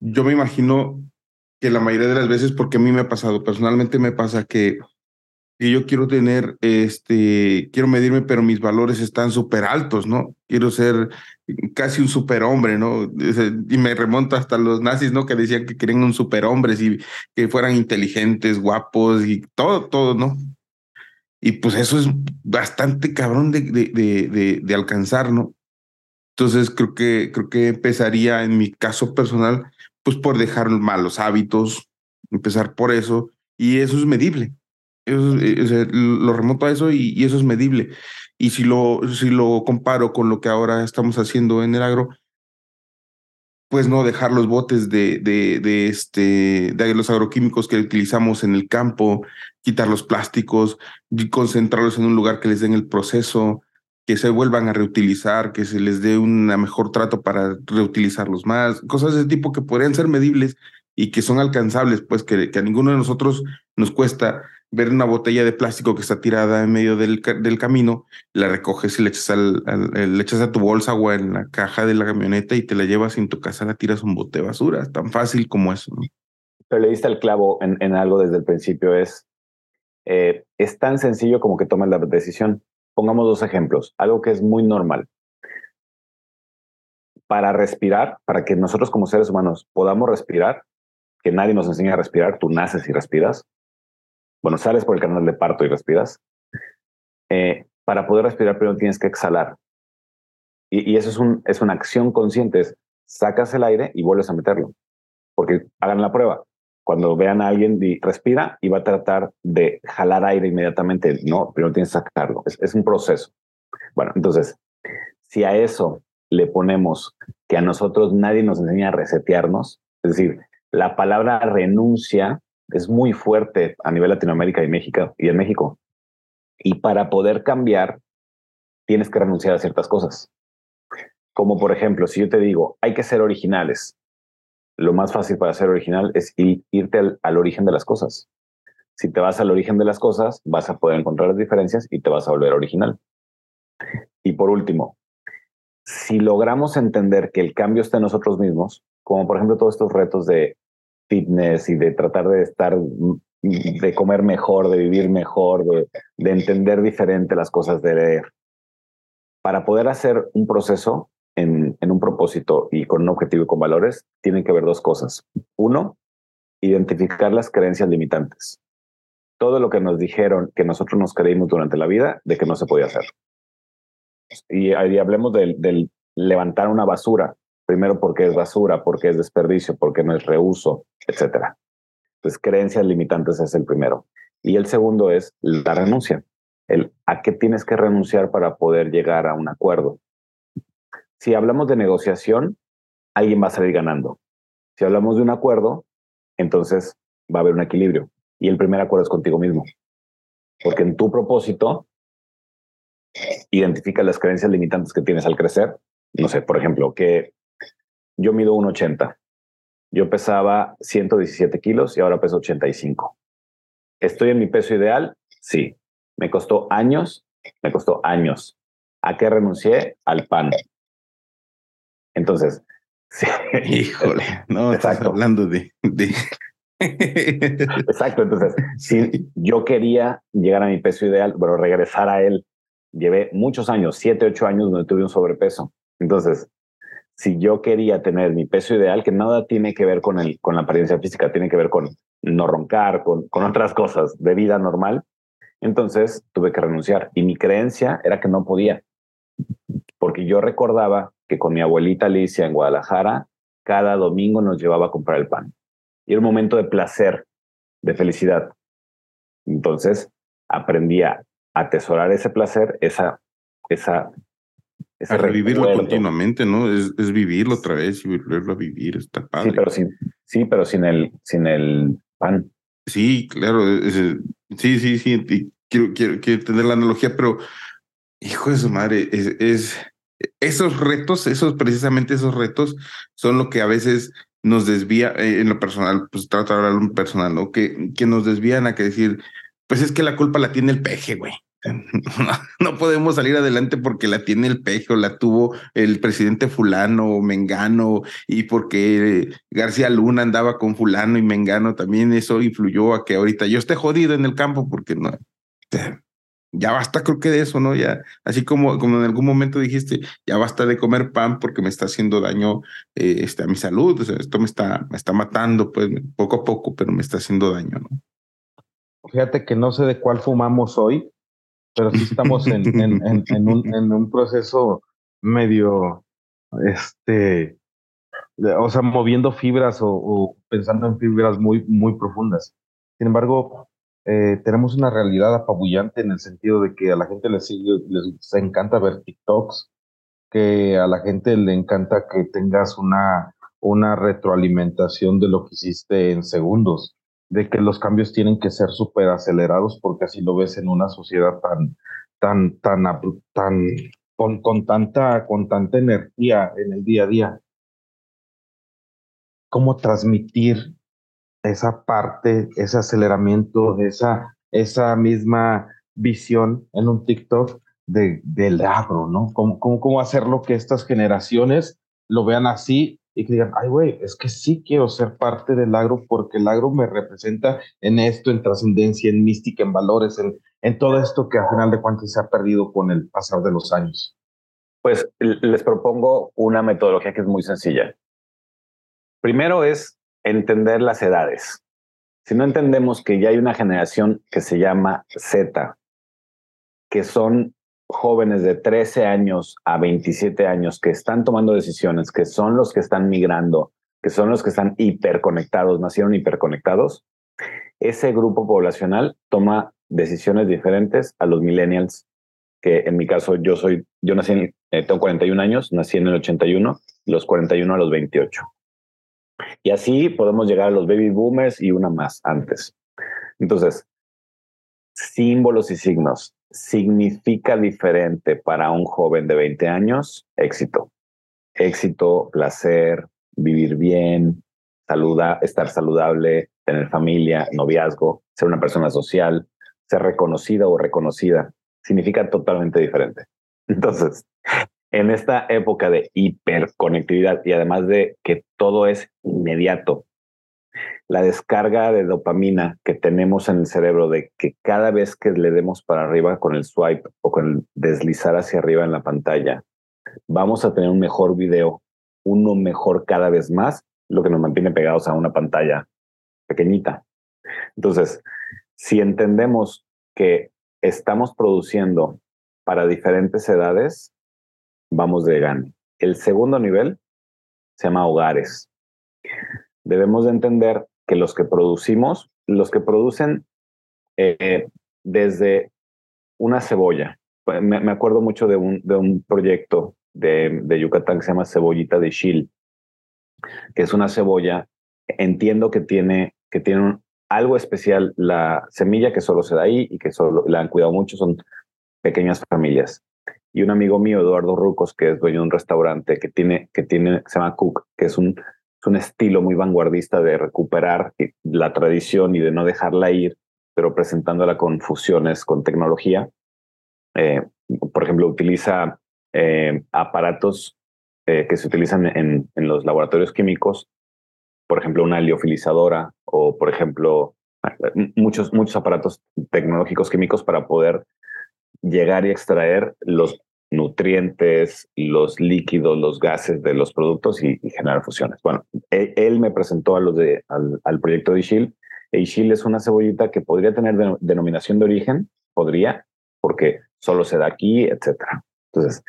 Yo me imagino que la mayoría de las veces, porque a mí me ha pasado, personalmente me pasa que, yo quiero tener, este, quiero medirme, pero mis valores están súper altos, ¿no? Quiero ser casi un superhombre, ¿no? Y me remonto hasta los nazis, ¿no? Que decían que querían un superhombre y que fueran inteligentes, guapos y todo, todo, ¿no? Y pues eso es bastante cabrón de, de, de, de, alcanzar, ¿no? Entonces creo que, creo que empezaría en mi caso personal, pues por dejar malos hábitos, empezar por eso, y eso es medible. Eso, eh, lo remoto a eso y, y, eso es medible. Y si lo, si lo comparo con lo que ahora estamos haciendo en el agro, pues no dejar los botes de, de, de, este, de los agroquímicos que utilizamos en el campo, quitar los plásticos, concentrarlos en un lugar que les den el proceso, que se vuelvan a reutilizar, que se les dé un mejor trato para reutilizarlos más, cosas de ese tipo que podrían ser medibles y que son alcanzables, pues que, que a ninguno de nosotros nos cuesta ver una botella de plástico que está tirada en medio del, del camino, la recoges y le echas, al, al, le echas a tu bolsa o en la caja de la camioneta y te la llevas y en tu casa la tiras un bote basura. Tan fácil como eso. Pero le diste el clavo en, en algo desde el principio, es, eh, es tan sencillo como que tomes la decisión. Pongamos dos ejemplos, algo que es muy normal. Para respirar, para que nosotros como seres humanos podamos respirar, que nadie nos enseña a respirar, tú naces y respiras, bueno, sales por el canal de parto y respiras. Eh, para poder respirar, primero tienes que exhalar. Y, y eso es, un, es una acción consciente. Es, sacas el aire y vuelves a meterlo. Porque hagan la prueba. Cuando vean a alguien respira y va a tratar de jalar aire inmediatamente, no, primero tienes que sacarlo. Es, es un proceso. Bueno, entonces, si a eso le ponemos que a nosotros nadie nos enseña a resetearnos, es decir, la palabra renuncia es muy fuerte a nivel Latinoamérica y México y en México. Y para poder cambiar, tienes que renunciar a ciertas cosas. Como por ejemplo, si yo te digo, hay que ser originales, lo más fácil para ser original es ir, irte al, origen de las cosas. Si te vas al origen de las cosas, vas a poder encontrar las diferencias y te vas a volver original. Y por último, si logramos entender que el cambio está en nosotros mismos, como por ejemplo todos estos retos de fitness y de tratar de estar, de comer mejor, de vivir mejor, de, de entender diferente las cosas, de leer. Para poder hacer un proceso en, en, un propósito y con un objetivo y con valores, tienen que haber dos cosas. Uno, identificar las creencias limitantes. Todo lo que nos dijeron que nosotros nos creímos durante la vida de que no se podía hacer. Y ahí hablemos del, del levantar una basura Primero porque es basura, porque es desperdicio, porque no es reuso, etcétera. Entonces, creencias limitantes es el primero. Y el segundo es la renuncia. El a qué tienes que renunciar para poder llegar a un acuerdo. Si hablamos de negociación, alguien va a salir ganando. Si hablamos de un acuerdo, entonces va a haber un equilibrio. Y el primer acuerdo es contigo mismo. Porque en tu propósito, identifica las creencias limitantes que tienes al crecer. No sé, por ejemplo, que yo mido 1,80. Yo pesaba 117 kilos y ahora peso 85. ¿Estoy en mi peso ideal? Sí. Me costó años, me costó años. ¿A qué renuncié? Al pan. Entonces, sí. híjole, no, estás hablando de, de... Exacto, entonces, si yo quería llegar a mi peso ideal, pero regresar a él, llevé muchos años, siete, ocho años donde tuve un sobrepeso. Entonces, si yo quería tener mi peso ideal, que nada tiene que ver con, el, con la apariencia física, tiene que ver con no roncar, con, con otras cosas de vida normal, entonces tuve que renunciar. Y mi creencia era que no podía, porque yo recordaba que con mi abuelita Alicia en Guadalajara, cada domingo nos llevaba a comprar el pan. y era un momento de placer, de felicidad. Entonces aprendí a atesorar ese placer, esa, esa, a revivirlo continuamente, ¿no? Es, es, vivirlo otra vez y volverlo a vivir, está padre. Sí, pero sin, sí, pero sin el, sin el pan. Sí, claro, sí, sí, sí, quiero, quiero, quiero tener la analogía, pero hijo de su madre, es, es, esos retos, esos precisamente esos retos son lo que a veces nos desvía eh, en lo personal, pues trato de hablar en personal, ¿no? Que, que nos desvían a que decir, pues es que la culpa la tiene el peje, güey. No, podemos salir adelante porque la tiene el peje o la tuvo el presidente fulano o mengano y porque García Luna andaba con fulano y mengano también eso influyó a que ahorita yo esté jodido en el campo porque no ya basta creo que de eso, ¿no? Ya, así como, como en algún momento dijiste, ya basta de comer pan porque me está haciendo daño eh, este, a mi salud, o sea, esto me está, me está matando, pues, poco a poco, pero me está haciendo daño, ¿no? Fíjate que no sé de cuál fumamos hoy, pero sí estamos en, en, en, un, en un proceso medio, este, o sea, moviendo fibras o, o pensando en fibras muy, muy profundas. Sin embargo, eh, tenemos una realidad apabullante en el sentido de que a la gente les, les encanta ver TikToks, que a la gente le encanta que tengas una, una retroalimentación de lo que hiciste en segundos, de que los cambios tienen que ser súper acelerados porque así lo ves en una sociedad tan, tan, tan, tan, con, con, tanta, con tanta energía en el día a día. ¿Cómo transmitir esa parte, ese aceleramiento, esa, esa misma visión en un TikTok de, del agro, ¿no? ¿Cómo, cómo, cómo hacerlo que estas generaciones lo vean así y que digan, ay, güey, es que sí quiero ser parte del agro porque el agro me representa en esto, en trascendencia, en mística, en valores, en, en todo esto que al final de cuentas se ha perdido con el pasar de los años. Pues les propongo una metodología que es muy sencilla. Primero es entender las edades. Si no entendemos que ya hay una generación que se llama Z, que son jóvenes de 13 años a 27 años que están tomando decisiones, que son los que están migrando, que son los que están hiperconectados, nacieron hiperconectados, ese grupo poblacional toma decisiones diferentes a los millennials, que en mi caso yo soy, yo nací en, eh, tengo 41 años, nací en el 81, los 41 a los 28. Y así podemos llegar a los baby boomers y una más antes. Entonces, símbolos y signos significa diferente para un joven de 20 años, éxito. Éxito, placer, vivir bien, saluda, estar saludable, tener familia, noviazgo, ser una persona social, ser reconocida o reconocida, significa totalmente diferente. Entonces, en esta época de hiperconectividad y además de que todo es inmediato, la descarga de dopamina que tenemos en el cerebro de que cada vez que le demos para arriba con el swipe o con el deslizar hacia arriba en la pantalla, vamos a tener un mejor video, uno mejor cada vez más, lo que nos mantiene pegados a una pantalla pequeñita. Entonces, si entendemos que estamos produciendo para diferentes edades, vamos de gane. El segundo nivel se llama hogares. Debemos de entender que los que producimos, los que producen eh, desde una cebolla, me, acuerdo mucho de un, de un proyecto de, Yucatán que se llama Cebollita de Chile, que es una cebolla, entiendo que tiene, que tiene algo especial la semilla que solo se da ahí y que solo la han cuidado mucho, son pequeñas familias. Y un amigo mío, Eduardo Rucos, que es dueño de un restaurante que tiene, que tiene, se llama Cook, que es un, un estilo muy vanguardista de recuperar la tradición y de no dejarla ir, pero presentándola con fusiones, con tecnología. Eh, por ejemplo, utiliza eh, aparatos eh, que se utilizan en, en, los laboratorios químicos, por ejemplo, una liofilizadora o, por ejemplo, muchos, muchos aparatos tecnológicos químicos para poder llegar y extraer los nutrientes, los líquidos, los gases de los productos y, generar fusiones. Bueno, e, él, me presentó a los de, al, proyecto de Ishil. Ishil es una cebollita que podría tener denominación de origen, podría, porque solo se da aquí, etcétera. Entonces,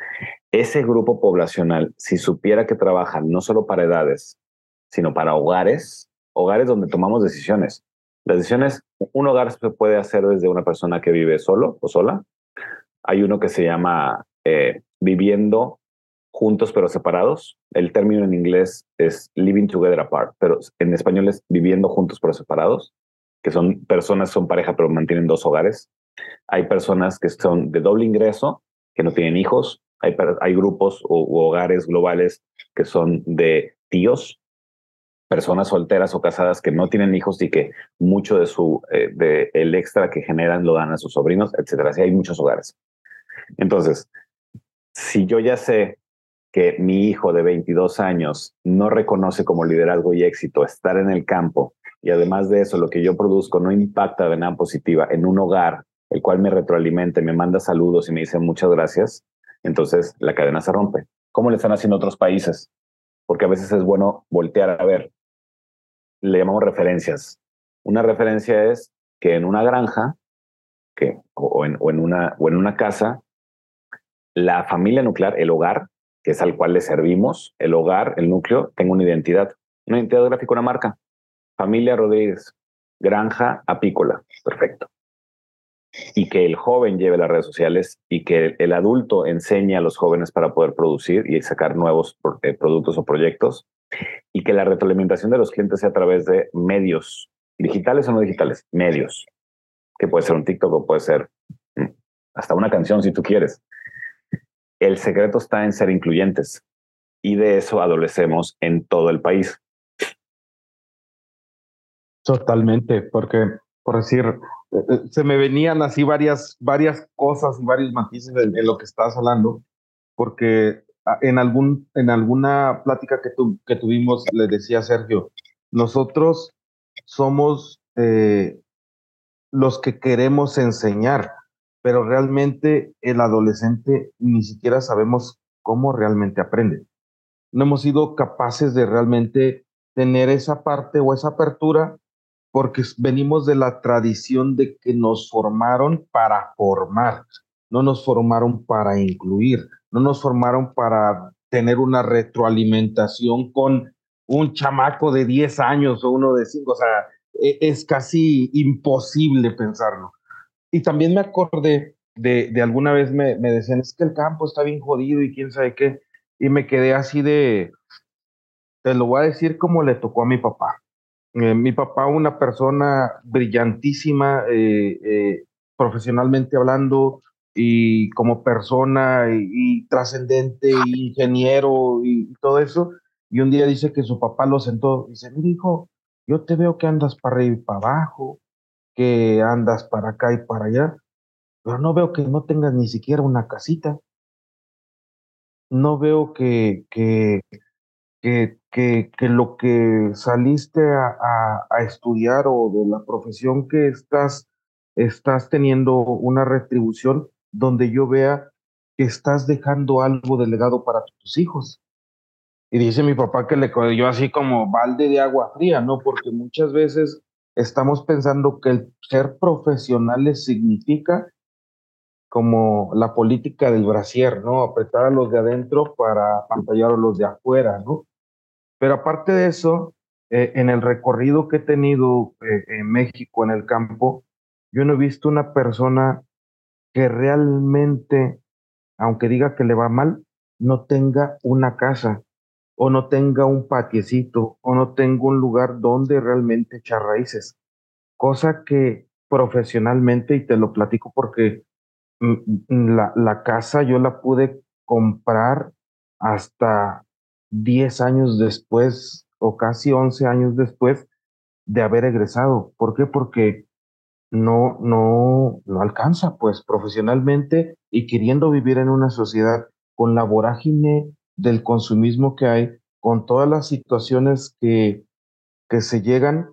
ese grupo poblacional, si supiera que trabajan no solo para edades, sino para hogares, hogares donde tomamos decisiones. Las decisiones, un hogar se puede hacer desde una persona que vive solo o sola. Hay uno que se llama eh, viviendo juntos pero separados. El término en inglés es living together apart, pero en español es viviendo juntos pero separados, que son personas, son pareja pero mantienen dos hogares. Hay personas que son de doble ingreso, que no tienen hijos. Hay, hay grupos u hogares globales que son de tíos, personas solteras o casadas que no tienen hijos y que mucho de su eh, de el extra que generan lo dan a sus sobrinos, etcétera. Así hay muchos hogares. Entonces, si yo ya sé que mi hijo de 22 años no reconoce como liderazgo y éxito estar en el campo y además de eso lo que yo produzco no impacta de manera positiva en un hogar, el cual me retroalimente, me manda saludos y me dice muchas gracias, entonces la cadena se rompe. ¿Cómo le están haciendo otros países? Porque a veces es bueno voltear a ver. Le llamamos referencias. Una referencia es que en una granja que, o, en, una, o en una casa, la familia nuclear, el hogar, que es al cual le servimos, el hogar, el núcleo, tenga una identidad, una identidad gráfica, una marca. Familia Rodríguez, granja apícola, perfecto. Y que el joven lleve las redes sociales y que el adulto enseñe a los jóvenes para poder producir y sacar nuevos eh, productos o proyectos. Y que la retroalimentación de los clientes sea a través de medios, digitales o no digitales, medios, que puede ser un TikTok o puede ser mm, hasta una canción si tú quieres el secreto está en ser incluyentes y de eso adolecemos en todo el país. Totalmente, porque por decir, eh, eh, se me venían así varias, varias cosas y varios matices en, lo que estás hablando, porque ah, en, algún, en alguna plática que, tu, que tuvimos le decía Sergio, nosotros somos eh, los que queremos enseñar, pero realmente el adolescente ni siquiera sabemos cómo realmente aprende. No hemos sido capaces de realmente tener esa parte o esa apertura porque venimos de la tradición de que nos formaron para formar, no nos formaron para incluir, no nos formaron para tener una retroalimentación con un chamaco de 10 años o uno de 5, o sea, e, es casi imposible pensarlo. Y también me acordé de, de alguna vez me, me, decían, es que el campo está bien jodido y quién sabe qué. Y me quedé así de, te lo voy a decir como le tocó a mi papá. Eh, mi papá, una persona brillantísima, eh, eh, profesionalmente hablando y como persona y, trascendente, ingeniero y, todo eso. Y un día dice que su papá lo sentó dice, mi hijo, yo te veo que andas para arriba y para abajo, que andas para acá y para allá, pero no veo que no tengas ni siquiera una casita. No veo que, que, que, que, lo que saliste a, a, estudiar o de la profesión que estás, estás teniendo una retribución donde yo vea que estás dejando algo de legado para tus hijos. Y dice mi papá que le yo así como balde de agua fría, ¿no? Porque muchas veces estamos pensando que el ser profesionales significa como la política del brasier, ¿no? Apretar a los de adentro para pantallar a los de afuera, ¿no? Pero aparte de eso, eh, en el recorrido que he tenido eh, en México, en el campo, yo no he visto una persona que realmente, aunque diga que le va mal, no tenga una casa o no tenga un patiecito o no tenga un lugar donde realmente echar raíces. Cosa que profesionalmente, y te lo platico porque la, la casa yo la pude comprar hasta 10 años después o casi 11 años después de haber egresado. ¿Por qué? Porque no, no, no alcanza, pues profesionalmente y queriendo vivir en una sociedad con la vorágine del consumismo que hay, con todas las situaciones que, que se llegan,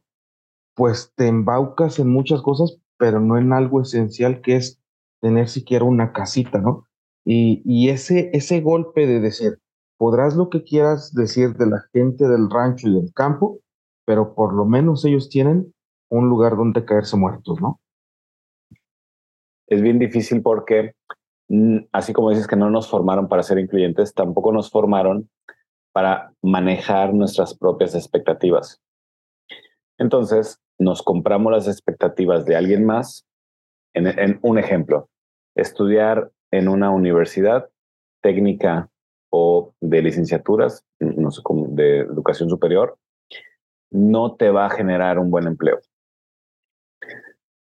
pues te embaucas en muchas cosas, pero no en algo esencial que es tener siquiera una casita, ¿no? Y, y ese, ese golpe de decir, podrás lo que quieras decir de la gente del rancho y del campo, pero por lo menos ellos tienen un lugar donde caerse muertos, ¿no? Es bien difícil porque, así como dices que no nos formaron para ser incluyentes, tampoco nos formaron para manejar nuestras propias expectativas. Entonces, nos compramos las expectativas de alguien más. En, un ejemplo, estudiar en una universidad técnica o de licenciaturas, no sé, de educación superior, no te va a generar un buen empleo.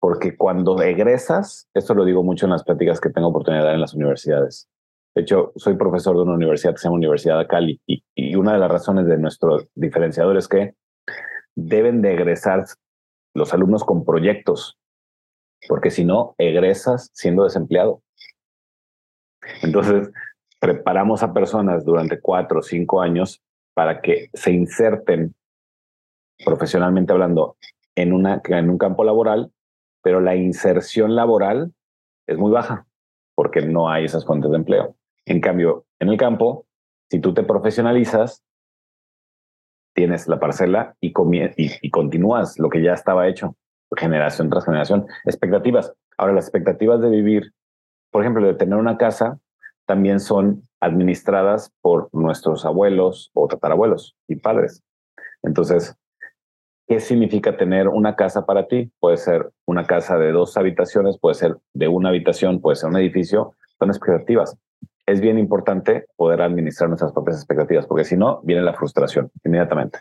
Porque cuando egresas, esto lo digo mucho en las pláticas que tengo oportunidad de dar en las universidades. De hecho, soy profesor de una universidad que se llama Universidad de Cali y, y una de las razones de nuestro diferenciador es que deben de egresar los alumnos con proyectos, porque si no, egresas siendo desempleado. Entonces, preparamos a personas durante cuatro o cinco años para que se inserten profesionalmente hablando en, una, en un campo laboral, pero la inserción laboral es muy baja porque no hay esas fuentes de empleo. En cambio, en el campo, si tú te profesionalizas, tienes la parcela y, y, continúas lo que ya estaba hecho, generación tras generación. Expectativas. Ahora, las expectativas de vivir, por ejemplo, de tener una casa, también son administradas por nuestros abuelos o tatarabuelos y padres. Entonces, ¿qué significa tener una casa para ti? Puede ser una casa de dos habitaciones, puede ser de una habitación, puede ser un edificio. Son expectativas es bien importante poder administrar nuestras propias expectativas, porque si no, viene la frustración inmediatamente.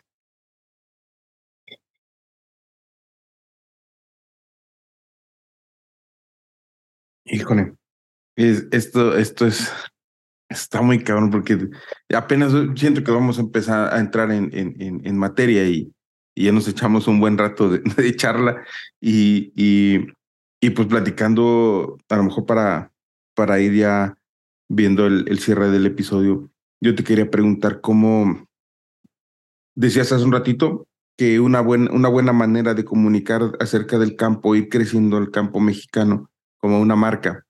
Híjole, esto, esto es, está muy cabrón porque apenas siento que vamos a empezar a entrar en, en, en materia y, y, ya nos echamos un buen rato de, charla y, y, pues platicando a lo mejor para, para ir ya viendo el, cierre del episodio, yo te quería preguntar cómo decías hace un ratito que una buena, una buena manera de comunicar acerca del campo, ir creciendo el campo mexicano como una marca,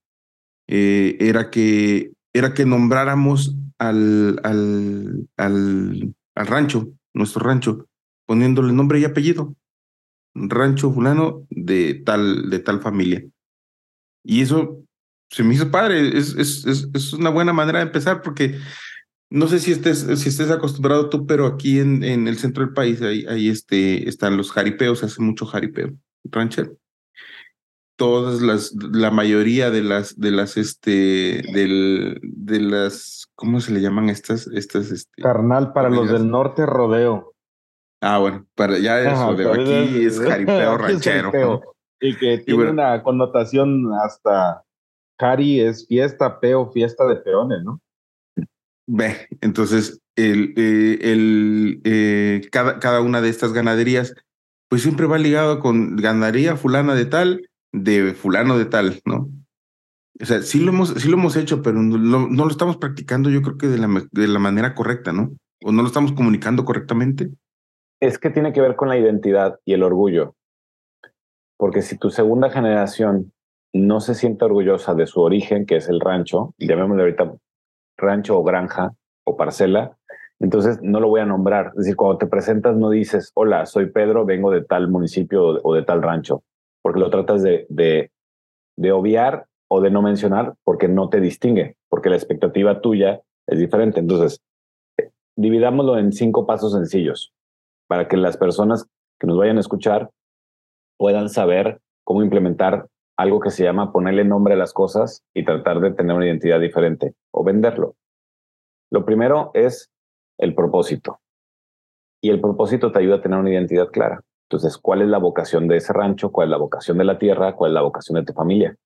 eh, era, que, era que nombráramos al, al, al, al rancho, nuestro rancho, poniéndole nombre y apellido. Rancho fulano de tal, de tal familia. Y eso se me hizo padre. Es, es, es, una buena manera de empezar porque no sé si estés, si estés acostumbrado tú, pero aquí en, en el centro del país ahí, ahí este, están los jaripeos, hace mucho jaripeo, rancher. Todas las, la mayoría de las, de las, este, del, de las, ¿cómo se le llaman estas? estas este, Carnal, para los del norte, rodeo. Ah, bueno, para ya es rodeo. Aquí es jaripeo ranchero. Y que tiene una connotación hasta Cari es fiesta, peo, fiesta de peones, ¿no? Ve, entonces, el, eh, el, eh, cada, cada una de estas ganaderías, pues siempre va ligado con ganadería fulana de tal, de fulano de tal, ¿no? O sea, sí lo hemos, sí lo hemos hecho, pero no, no lo estamos practicando, yo creo que de la, de la manera correcta, ¿no? O no lo estamos comunicando correctamente. Es que tiene que ver con la identidad y el orgullo. Porque si tu segunda generación no se siente orgullosa de su origen, que es el rancho, llamémosle ahorita rancho o granja o parcela, entonces no lo voy a nombrar. Es decir, cuando te presentas no dices, hola, soy Pedro, vengo de tal municipio o de tal rancho, porque lo tratas de, de, de obviar o de no mencionar porque no te distingue, porque la expectativa tuya es diferente. Entonces, dividámoslo en cinco pasos sencillos para que las personas que nos vayan a escuchar puedan saber cómo implementar algo que se llama ponerle nombre a las cosas y tratar de tener una identidad diferente o venderlo. Lo primero es el propósito. Y el propósito te ayuda a tener una identidad clara. Entonces, ¿cuál es la vocación de ese rancho? ¿Cuál es la vocación de la tierra? ¿Cuál es la vocación de tu familia?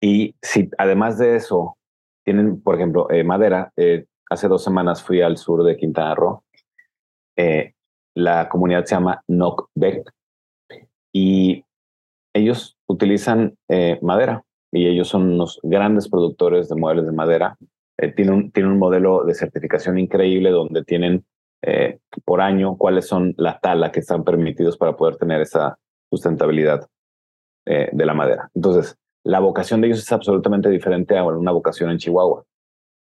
Y si además de eso tienen, por ejemplo, eh, madera, eh, hace dos semanas fui al sur de Quintana Roo. Eh, la comunidad se llama Nokbek y ellos utilizan eh, madera y ellos son unos grandes productores de muebles de madera. Eh, tienen, un, modelo de certificación increíble donde tienen por año cuáles son la tala que están permitidos para poder tener esa sustentabilidad de la madera. Entonces, la vocación de ellos es absolutamente diferente a una vocación en Chihuahua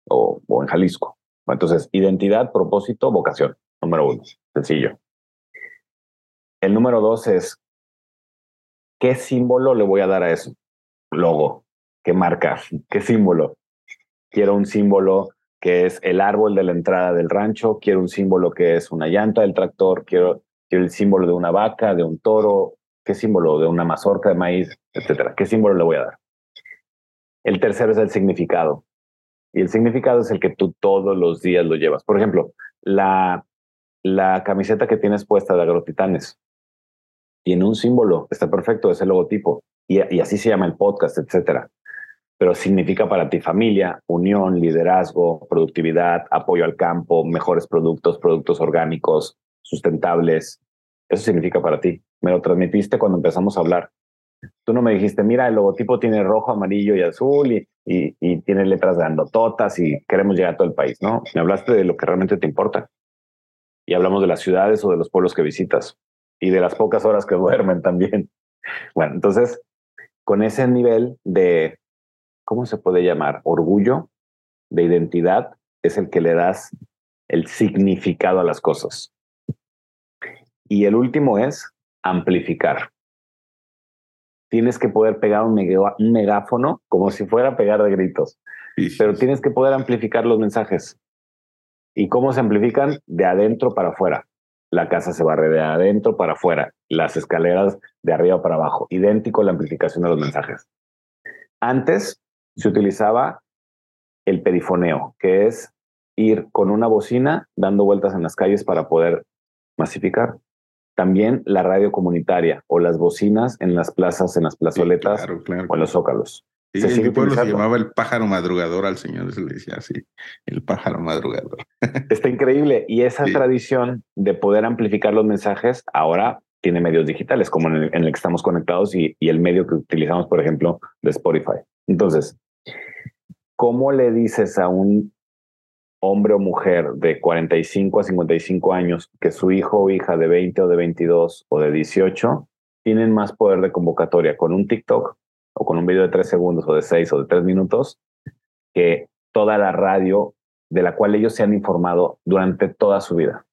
o, o en Jalisco. Entonces, identidad, propósito, vocación. Número uno, sencillo. El número dos es ¿qué símbolo le voy a dar a eso? Logo, ¿qué marca? ¿Qué símbolo? Quiero un símbolo que es el árbol de la entrada del rancho, quiero un símbolo que es una llanta del tractor, quiero... quiero el símbolo de una vaca, de un toro, qué símbolo de una mazorca de maíz, etcétera. ¿Qué símbolo le voy a dar? El tercero es el significado. Y el significado es el que tú todos los días lo llevas. Por ejemplo, la, la camiseta que tienes puesta de Agrotitanes tiene un símbolo, está perfecto, es el logotipo. Y, así se llama el podcast, etcétera pero significa para ti familia, unión, liderazgo, productividad, apoyo al campo, mejores productos, productos orgánicos, sustentables. Eso significa para ti. Me lo transmitiste cuando empezamos a hablar. Tú no me dijiste, mira, el logotipo tiene rojo, amarillo y azul y, y, tiene letras grandototas y queremos llegar a todo el país, ¿no? Me hablaste de lo que realmente te importa. Y hablamos de las ciudades o de los pueblos que visitas y de las pocas horas que duermen también. Bueno, entonces, con ese nivel de ¿cómo se puede llamar? Orgullo de identidad es el que le das el significado a las cosas. Y el último es amplificar. Tienes que poder pegar un, megáfono como si fuera pegar de gritos, pero tienes que poder amplificar los mensajes. ¿Y cómo se amplifican? De adentro para afuera. La casa se barre de adentro para afuera, las escaleras de arriba para abajo. Idéntico la amplificación de los mensajes. Antes se utilizaba el perifoneo, que es ir con una bocina dando vueltas en las calles para poder masificar. También la radio comunitaria o las bocinas en las plazas, en las plazoletas o en los zócalos. Sí, en mi pueblo se llamaba el pájaro madrugador al señor, se le decía así, el pájaro madrugador. Está increíble. Y esa tradición de poder amplificar los mensajes ahora tiene medios digitales, como en el, en el que estamos conectados y, y, el medio que utilizamos, por ejemplo, de Spotify. Entonces, ¿cómo le dices a un hombre o mujer de 45 a 55 años que su hijo o hija de 20 o de 22 o de 18 tienen más poder de convocatoria con un TikTok o con un video de 3 segundos o de 6 o de 3 minutos que toda la radio de la cual ellos se han informado durante toda su vida?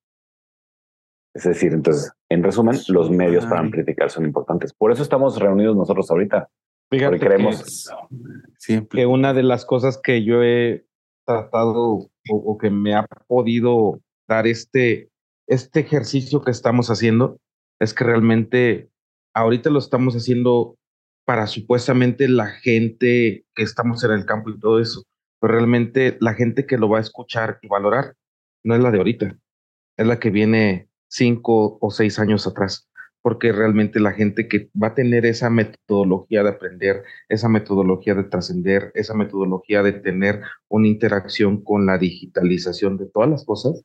Es decir, entonces, en resumen, los medios para amplificar son importantes. Por eso estamos reunidos nosotros ahorita, Fíjate creemos que, una de las cosas que yo he tratado o, que me ha podido dar este, este ejercicio que estamos haciendo es que realmente ahorita lo estamos haciendo para supuestamente la gente que estamos en el campo y todo eso, pero realmente la gente que lo va a escuchar y valorar no es la de ahorita, es la que viene cinco o seis años atrás porque realmente la gente que va a tener esa metodología de aprender, esa metodología de trascender, esa metodología de tener una interacción con la digitalización de todas las cosas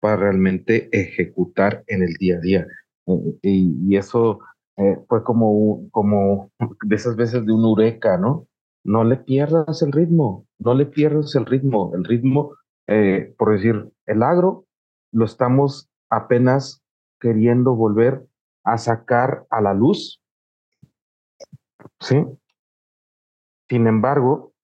para realmente ejecutar en el día a día. Eh, y, eso eh, fue como, como de esas veces de un eureka, ¿no? No le pierdas el ritmo, no le pierdas el ritmo. El ritmo, eh, por decir, el agro lo estamos apenas queriendo volver a sacar a la luz. ¿Sí? Sin embargo,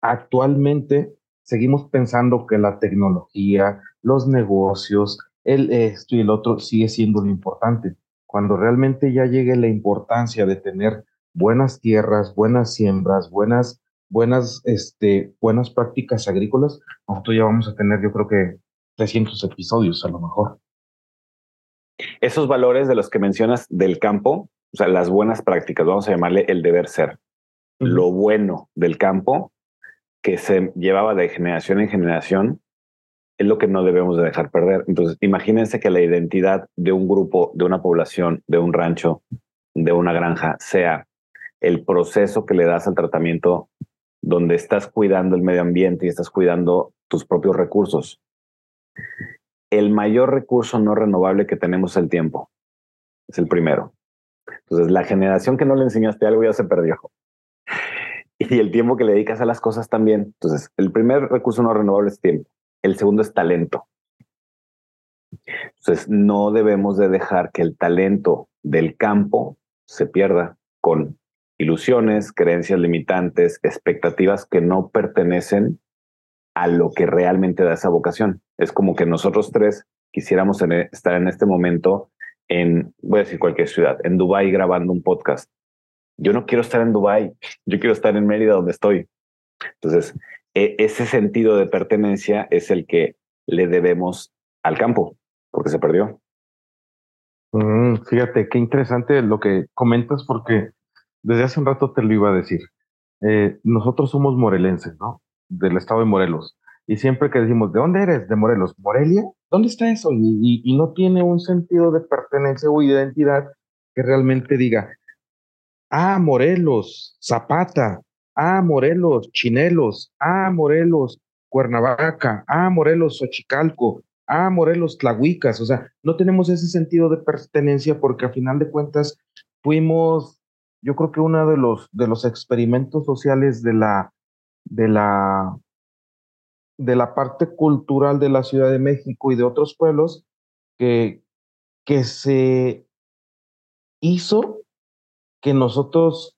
actualmente seguimos pensando que la tecnología, los negocios, el esto y el otro sigue siendo lo importante. Cuando realmente ya llegue la importancia de tener buenas tierras, buenas siembras, buenas, buenas, este, buenas prácticas agrícolas, nosotros ya vamos a tener, yo creo que 300 episodios a lo mejor. Esos valores de los que mencionas del campo, o sea, las buenas prácticas, vamos a llamarle el deber ser, lo bueno del campo que se llevaba de generación en generación, es lo que no debemos de dejar perder. Entonces, imagínense que la identidad de un grupo, de una población, de un rancho, de una granja, sea el proceso que le das al tratamiento donde estás cuidando el medio ambiente y estás cuidando tus propios recursos el mayor recurso no renovable que tenemos es el tiempo. Es el primero. Entonces, la generación que no le enseñaste algo ya se perdió. Y el tiempo que le dedicas a las cosas también. Entonces, el primer recurso no renovable es tiempo. El segundo es talento. Entonces, no debemos de dejar que el talento del campo se pierda con ilusiones, creencias limitantes, expectativas que no pertenecen a lo que realmente da esa vocación. Es como que nosotros tres quisiéramos estar en este momento en, voy a decir cualquier ciudad, en Dubai grabando un podcast. Yo no quiero estar en Dubai, yo quiero estar en Mérida donde estoy. Entonces, e, ese sentido de pertenencia es el que le debemos al campo, porque se perdió. Mm, fíjate, qué interesante lo que comentas porque desde hace un rato te lo iba a decir. Eh, nosotros somos morelenses, ¿no? Del estado de Morelos. Y siempre que decimos, ¿de dónde eres? De Morelos. ¿Morelia? ¿Dónde está eso? Y, y, no tiene un sentido de pertenencia o identidad que realmente diga, ah, Morelos, Zapata, ah, Morelos, Chinelos, ah, Morelos, Cuernavaca, ah, Morelos, Xochicalco, ah, Morelos, Tlahuicas. O sea, no tenemos ese sentido de pertenencia porque a final de cuentas fuimos, yo creo que uno de los, de los experimentos sociales de la, de la de la parte cultural de la Ciudad de México y de otros pueblos que, que se hizo que nosotros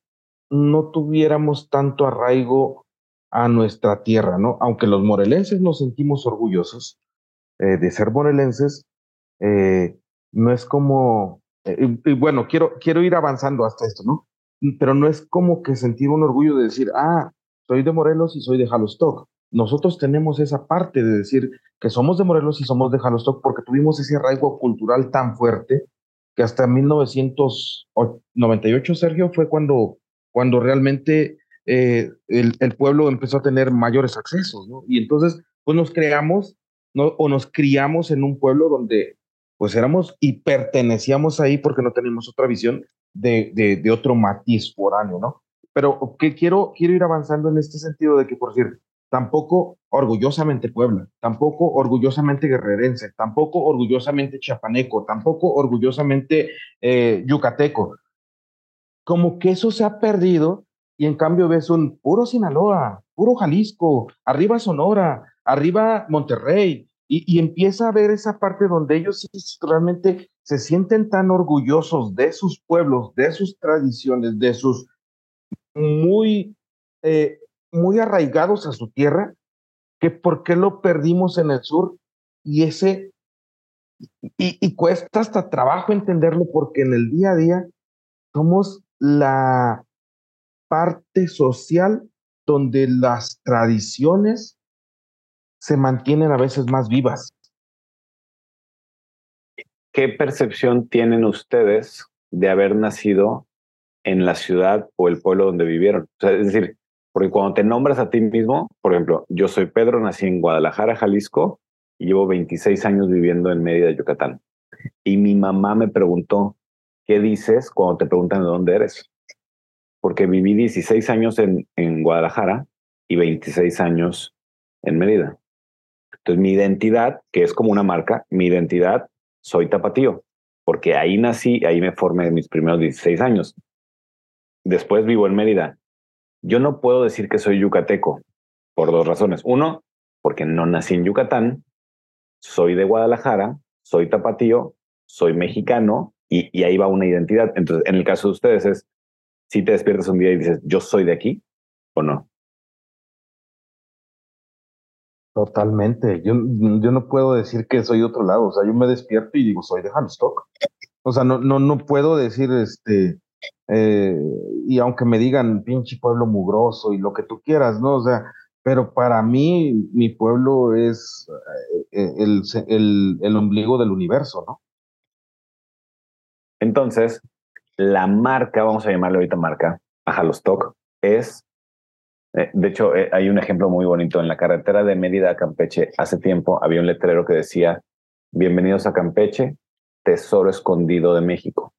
no tuviéramos tanto arraigo a nuestra tierra, ¿no? Aunque los morelenses nos sentimos orgullosos eh, de ser morelenses, eh, no es como, eh, y, bueno, quiero, quiero ir avanzando hasta esto, ¿no? Pero no es como que sentir un orgullo de decir, ah, soy de Morelos y soy de Jalostoc nosotros tenemos esa parte de decir que somos de Morelos y somos de Jalostoc porque tuvimos ese arraigo cultural tan fuerte que hasta 1998, Sergio, fue cuando, cuando realmente eh, el, el, pueblo empezó a tener mayores accesos, ¿no? Y entonces, pues nos creamos ¿no? o nos criamos en un pueblo donde pues éramos y pertenecíamos ahí porque no teníamos otra visión de, de, de otro matiz foráneo, ¿no? Pero que quiero, quiero ir avanzando en este sentido de que, por decir, tampoco orgullosamente Puebla, tampoco orgullosamente guerrerense, tampoco orgullosamente chapaneco, tampoco orgullosamente eh, yucateco. Como que eso se ha perdido y en cambio ves un puro Sinaloa, puro Jalisco, arriba Sonora, arriba Monterrey, y, y, empieza a ver esa parte donde ellos realmente se sienten tan orgullosos de sus pueblos, de sus tradiciones, de sus muy eh, muy arraigados a su tierra, que por qué lo perdimos en el sur y ese, y, cuesta hasta trabajo entenderlo porque en el día a día somos la parte social donde las tradiciones se mantienen a veces más vivas. ¿Qué percepción tienen ustedes de haber nacido en la ciudad o el pueblo donde vivieron? es decir, porque cuando te nombras a ti mismo, por ejemplo, yo soy Pedro, nací en Guadalajara, Jalisco, y llevo 26 años viviendo en Mérida, Yucatán. Y mi mamá me preguntó, ¿qué dices cuando te preguntan de dónde eres? Porque viví 16 años en, en Guadalajara y 26 años en Mérida. Entonces mi identidad, que es como una marca, mi identidad, soy tapatío, porque ahí nací, ahí me formé mis primeros 16 años. Después vivo en Mérida yo no puedo decir que soy yucateco por dos razones. Uno, porque no nací en Yucatán, soy de Guadalajara, soy tapatío, soy mexicano y, ahí va una identidad. Entonces, en el caso de ustedes es, si te despiertas un día y dices, yo soy de aquí o no. Totalmente. Yo, yo no puedo decir que soy de otro lado. O sea, yo me despierto y digo, soy de Hamstock. O sea, no, no, no puedo decir, este, eh, y aunque me digan pinche pueblo mugroso y lo que tú quieras, ¿no? O sea, pero para mí mi pueblo es eh, el, el, el ombligo del universo, ¿no? Entonces, la marca, vamos a llamarle ahorita marca, Ajalostoc, es, eh, de hecho, hay un ejemplo muy bonito. En la carretera de Mérida a Campeche, hace tiempo había un letrero que decía, bienvenidos a Campeche, tesoro escondido de México.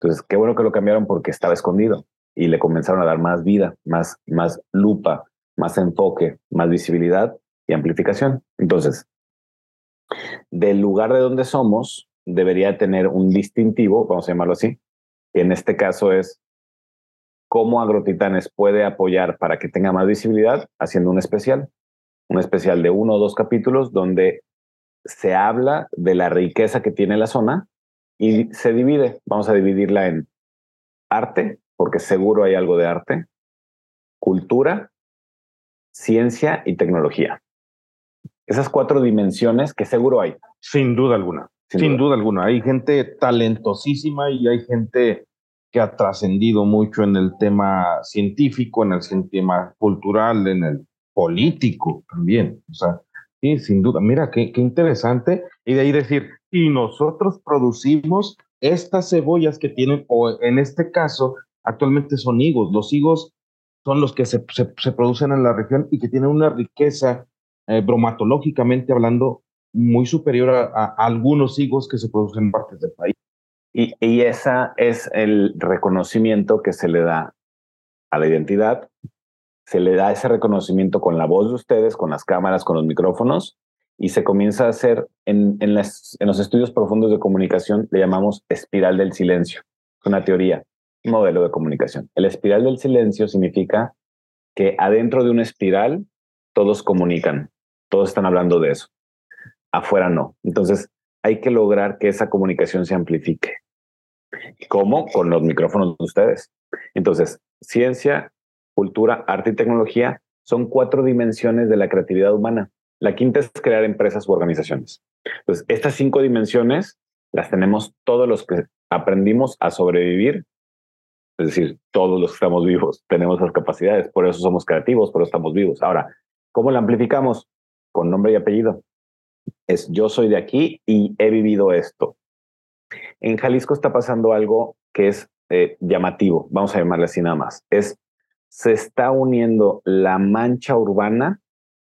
Entonces, qué bueno que lo cambiaron porque estaba escondido y le comenzaron a dar más vida, más, más lupa, más enfoque, más visibilidad y amplificación. Entonces, del lugar de donde somos, debería tener un distintivo, vamos a llamarlo así, que en este caso es cómo Agrotitanes puede apoyar para que tenga más visibilidad haciendo un especial, un especial de uno o dos capítulos donde se habla de la riqueza que tiene la zona y se divide. Vamos a dividirla en arte, porque seguro hay algo de arte, cultura, ciencia y tecnología. Esas cuatro dimensiones que seguro hay. Sin duda alguna. Sin, duda. alguna. Hay gente talentosísima y hay gente que ha trascendido mucho en el tema científico, en el tema cultural, en el político también. O sea, Sí, sin duda. Mira, qué, qué interesante. Y de ahí decir, y nosotros producimos estas cebollas que tienen, o en este caso, actualmente son higos. Los higos son los que se, se, producen en la región y que tienen una riqueza eh, bromatológicamente hablando muy superior a, algunos higos que se producen en partes del país. Y, y ese es el reconocimiento que se le da a la identidad, se le da ese reconocimiento con la voz de ustedes, con las cámaras, con los micrófonos, y se comienza a hacer en, en, en los estudios profundos de comunicación, le llamamos espiral del silencio. Es una teoría, un modelo de comunicación. El espiral del silencio significa que adentro de una espiral todos comunican, todos están hablando de eso. Afuera no. Entonces, hay que lograr que esa comunicación se amplifique. ¿Cómo? Con los micrófonos de ustedes. Entonces, ciencia, cultura, arte y tecnología son cuatro dimensiones de la creatividad humana. La quinta es crear empresas u organizaciones. Entonces, estas cinco dimensiones las tenemos todos los que aprendimos a sobrevivir. Es decir, todos los que estamos vivos tenemos las capacidades, por eso somos creativos, por eso estamos vivos. Ahora, ¿cómo la amplificamos? Con nombre y apellido. Es yo soy de aquí y he vivido esto. En Jalisco está pasando algo que es eh, llamativo, vamos a llamarle así nada más. Es, se está uniendo la mancha urbana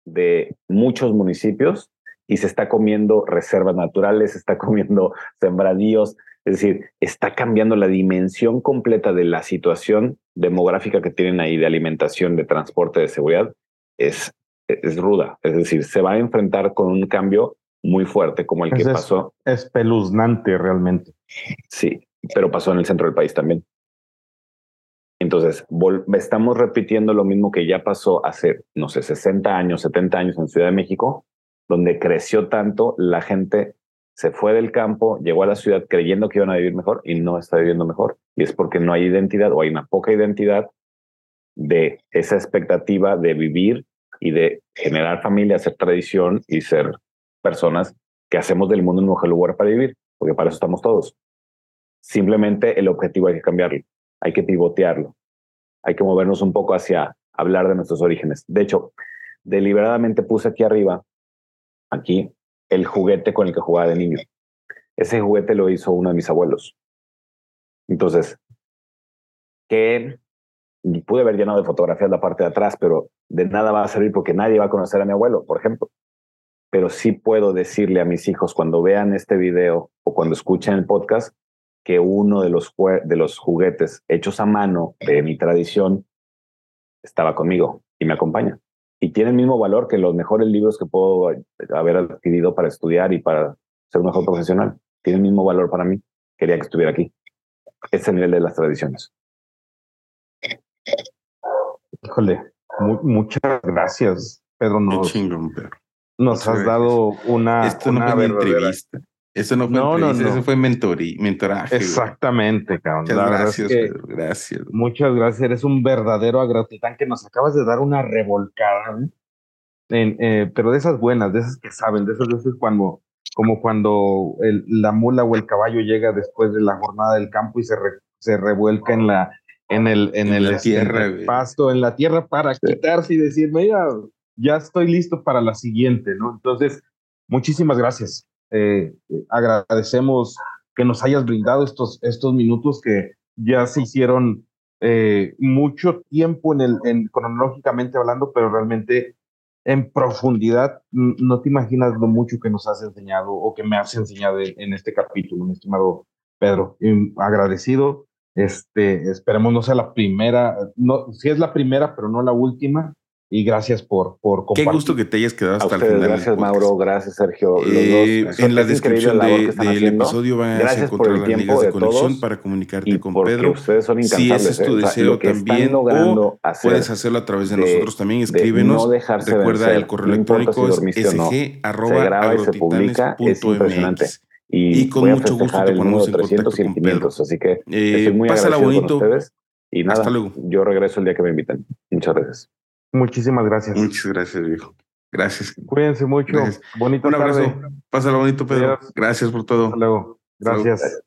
de muchos municipios y se está comiendo reservas naturales, se está comiendo sembradíos, es decir, está cambiando la dimensión completa de la situación demográfica que tienen ahí de alimentación, de transporte, de seguridad, es, es ruda, es decir, se va a enfrentar con un cambio muy fuerte como el que pasó. Espeluznante realmente. Sí, pero pasó en el centro del país también. Entonces, estamos repitiendo lo mismo que ya pasó hace, no sé, 60 años, 70 años en Ciudad de México, donde creció tanto, la gente se fue del campo, llegó a la ciudad creyendo que iban a vivir mejor y no está viviendo mejor. Y es porque no hay identidad o hay una poca identidad de esa expectativa de vivir y de generar familia, hacer tradición y ser personas que hacemos del mundo un mejor lugar para vivir, porque para eso estamos todos. Simplemente el objetivo hay que cambiarlo hay que pivotearlo, hay que movernos un poco hacia hablar de nuestros orígenes. De hecho, deliberadamente puse aquí arriba, aquí, el juguete con el que jugaba de niño. Ese juguete lo hizo uno de mis abuelos. Entonces, que pude haber llenado de fotografías la parte de atrás, pero de nada va a servir porque nadie va a conocer a mi abuelo, por ejemplo. Pero sí puedo decirle a mis hijos cuando vean este video o cuando escuchen el podcast que uno de los, de los juguetes hechos a mano de mi tradición estaba conmigo y me acompaña. Y tiene el mismo valor que los mejores libros que puedo haber adquirido para estudiar y para ser un mejor profesional. Tiene el mismo valor para mí. Quería que estuviera aquí. Ese nivel de las tradiciones. Híjole, muchas gracias, Pedro. Nos, nos has dado una, Esto una entrevista. Eso no fue no, no, eso fue mentorí, mentoraje. Exactamente, cabrón. Muchas gracias, Pedro, gracias. Muchas gracias, eres un verdadero agratitán que nos acabas de dar una revolcada, en, eh, pero de esas buenas, de esas que saben, de esas veces cuando, como cuando el, la mula o el caballo llega después de la jornada del campo y se, se revuelca en la en el en, el, este, tierra, pasto, en la tierra para quitarse y decir, mira, ya estoy listo para la siguiente, ¿no? Entonces, muchísimas gracias. Eh, agradecemos que nos hayas brindado estos, estos minutos que ya se hicieron eh, mucho tiempo en el, en, cronológicamente hablando, pero realmente en profundidad no te imaginas lo mucho que nos has enseñado o que me has enseñado en, este capítulo, mi estimado Pedro. agradecido. Este, esperemos no sea la primera, no, si es la primera, pero no la última y gracias por, por compartir. Qué gusto que te hayas quedado hasta el final. Gracias, Mauro. Gracias, Sergio. Eh, en la descripción del episodio van a encontrar las ligas de conexión para comunicarte con Pedro. Ustedes son si ese es tu ¿eh? deseo también, o puedes hacerlo a través de, nosotros también. Escríbenos. No Recuerda, el correo electrónico es sg Y, y con mucho gusto te ponemos en contacto con Pedro. Así que eh, muy pásala bonito. ustedes. Y nada, Hasta luego. yo regreso el día que me inviten. Muchas gracias. Muchísimas gracias. Muchas gracias, viejo. Gracias. Cuídense mucho. Bonito Un abrazo. Pásalo bonito, Pedro. Gracias por todo. Hasta luego. Gracias.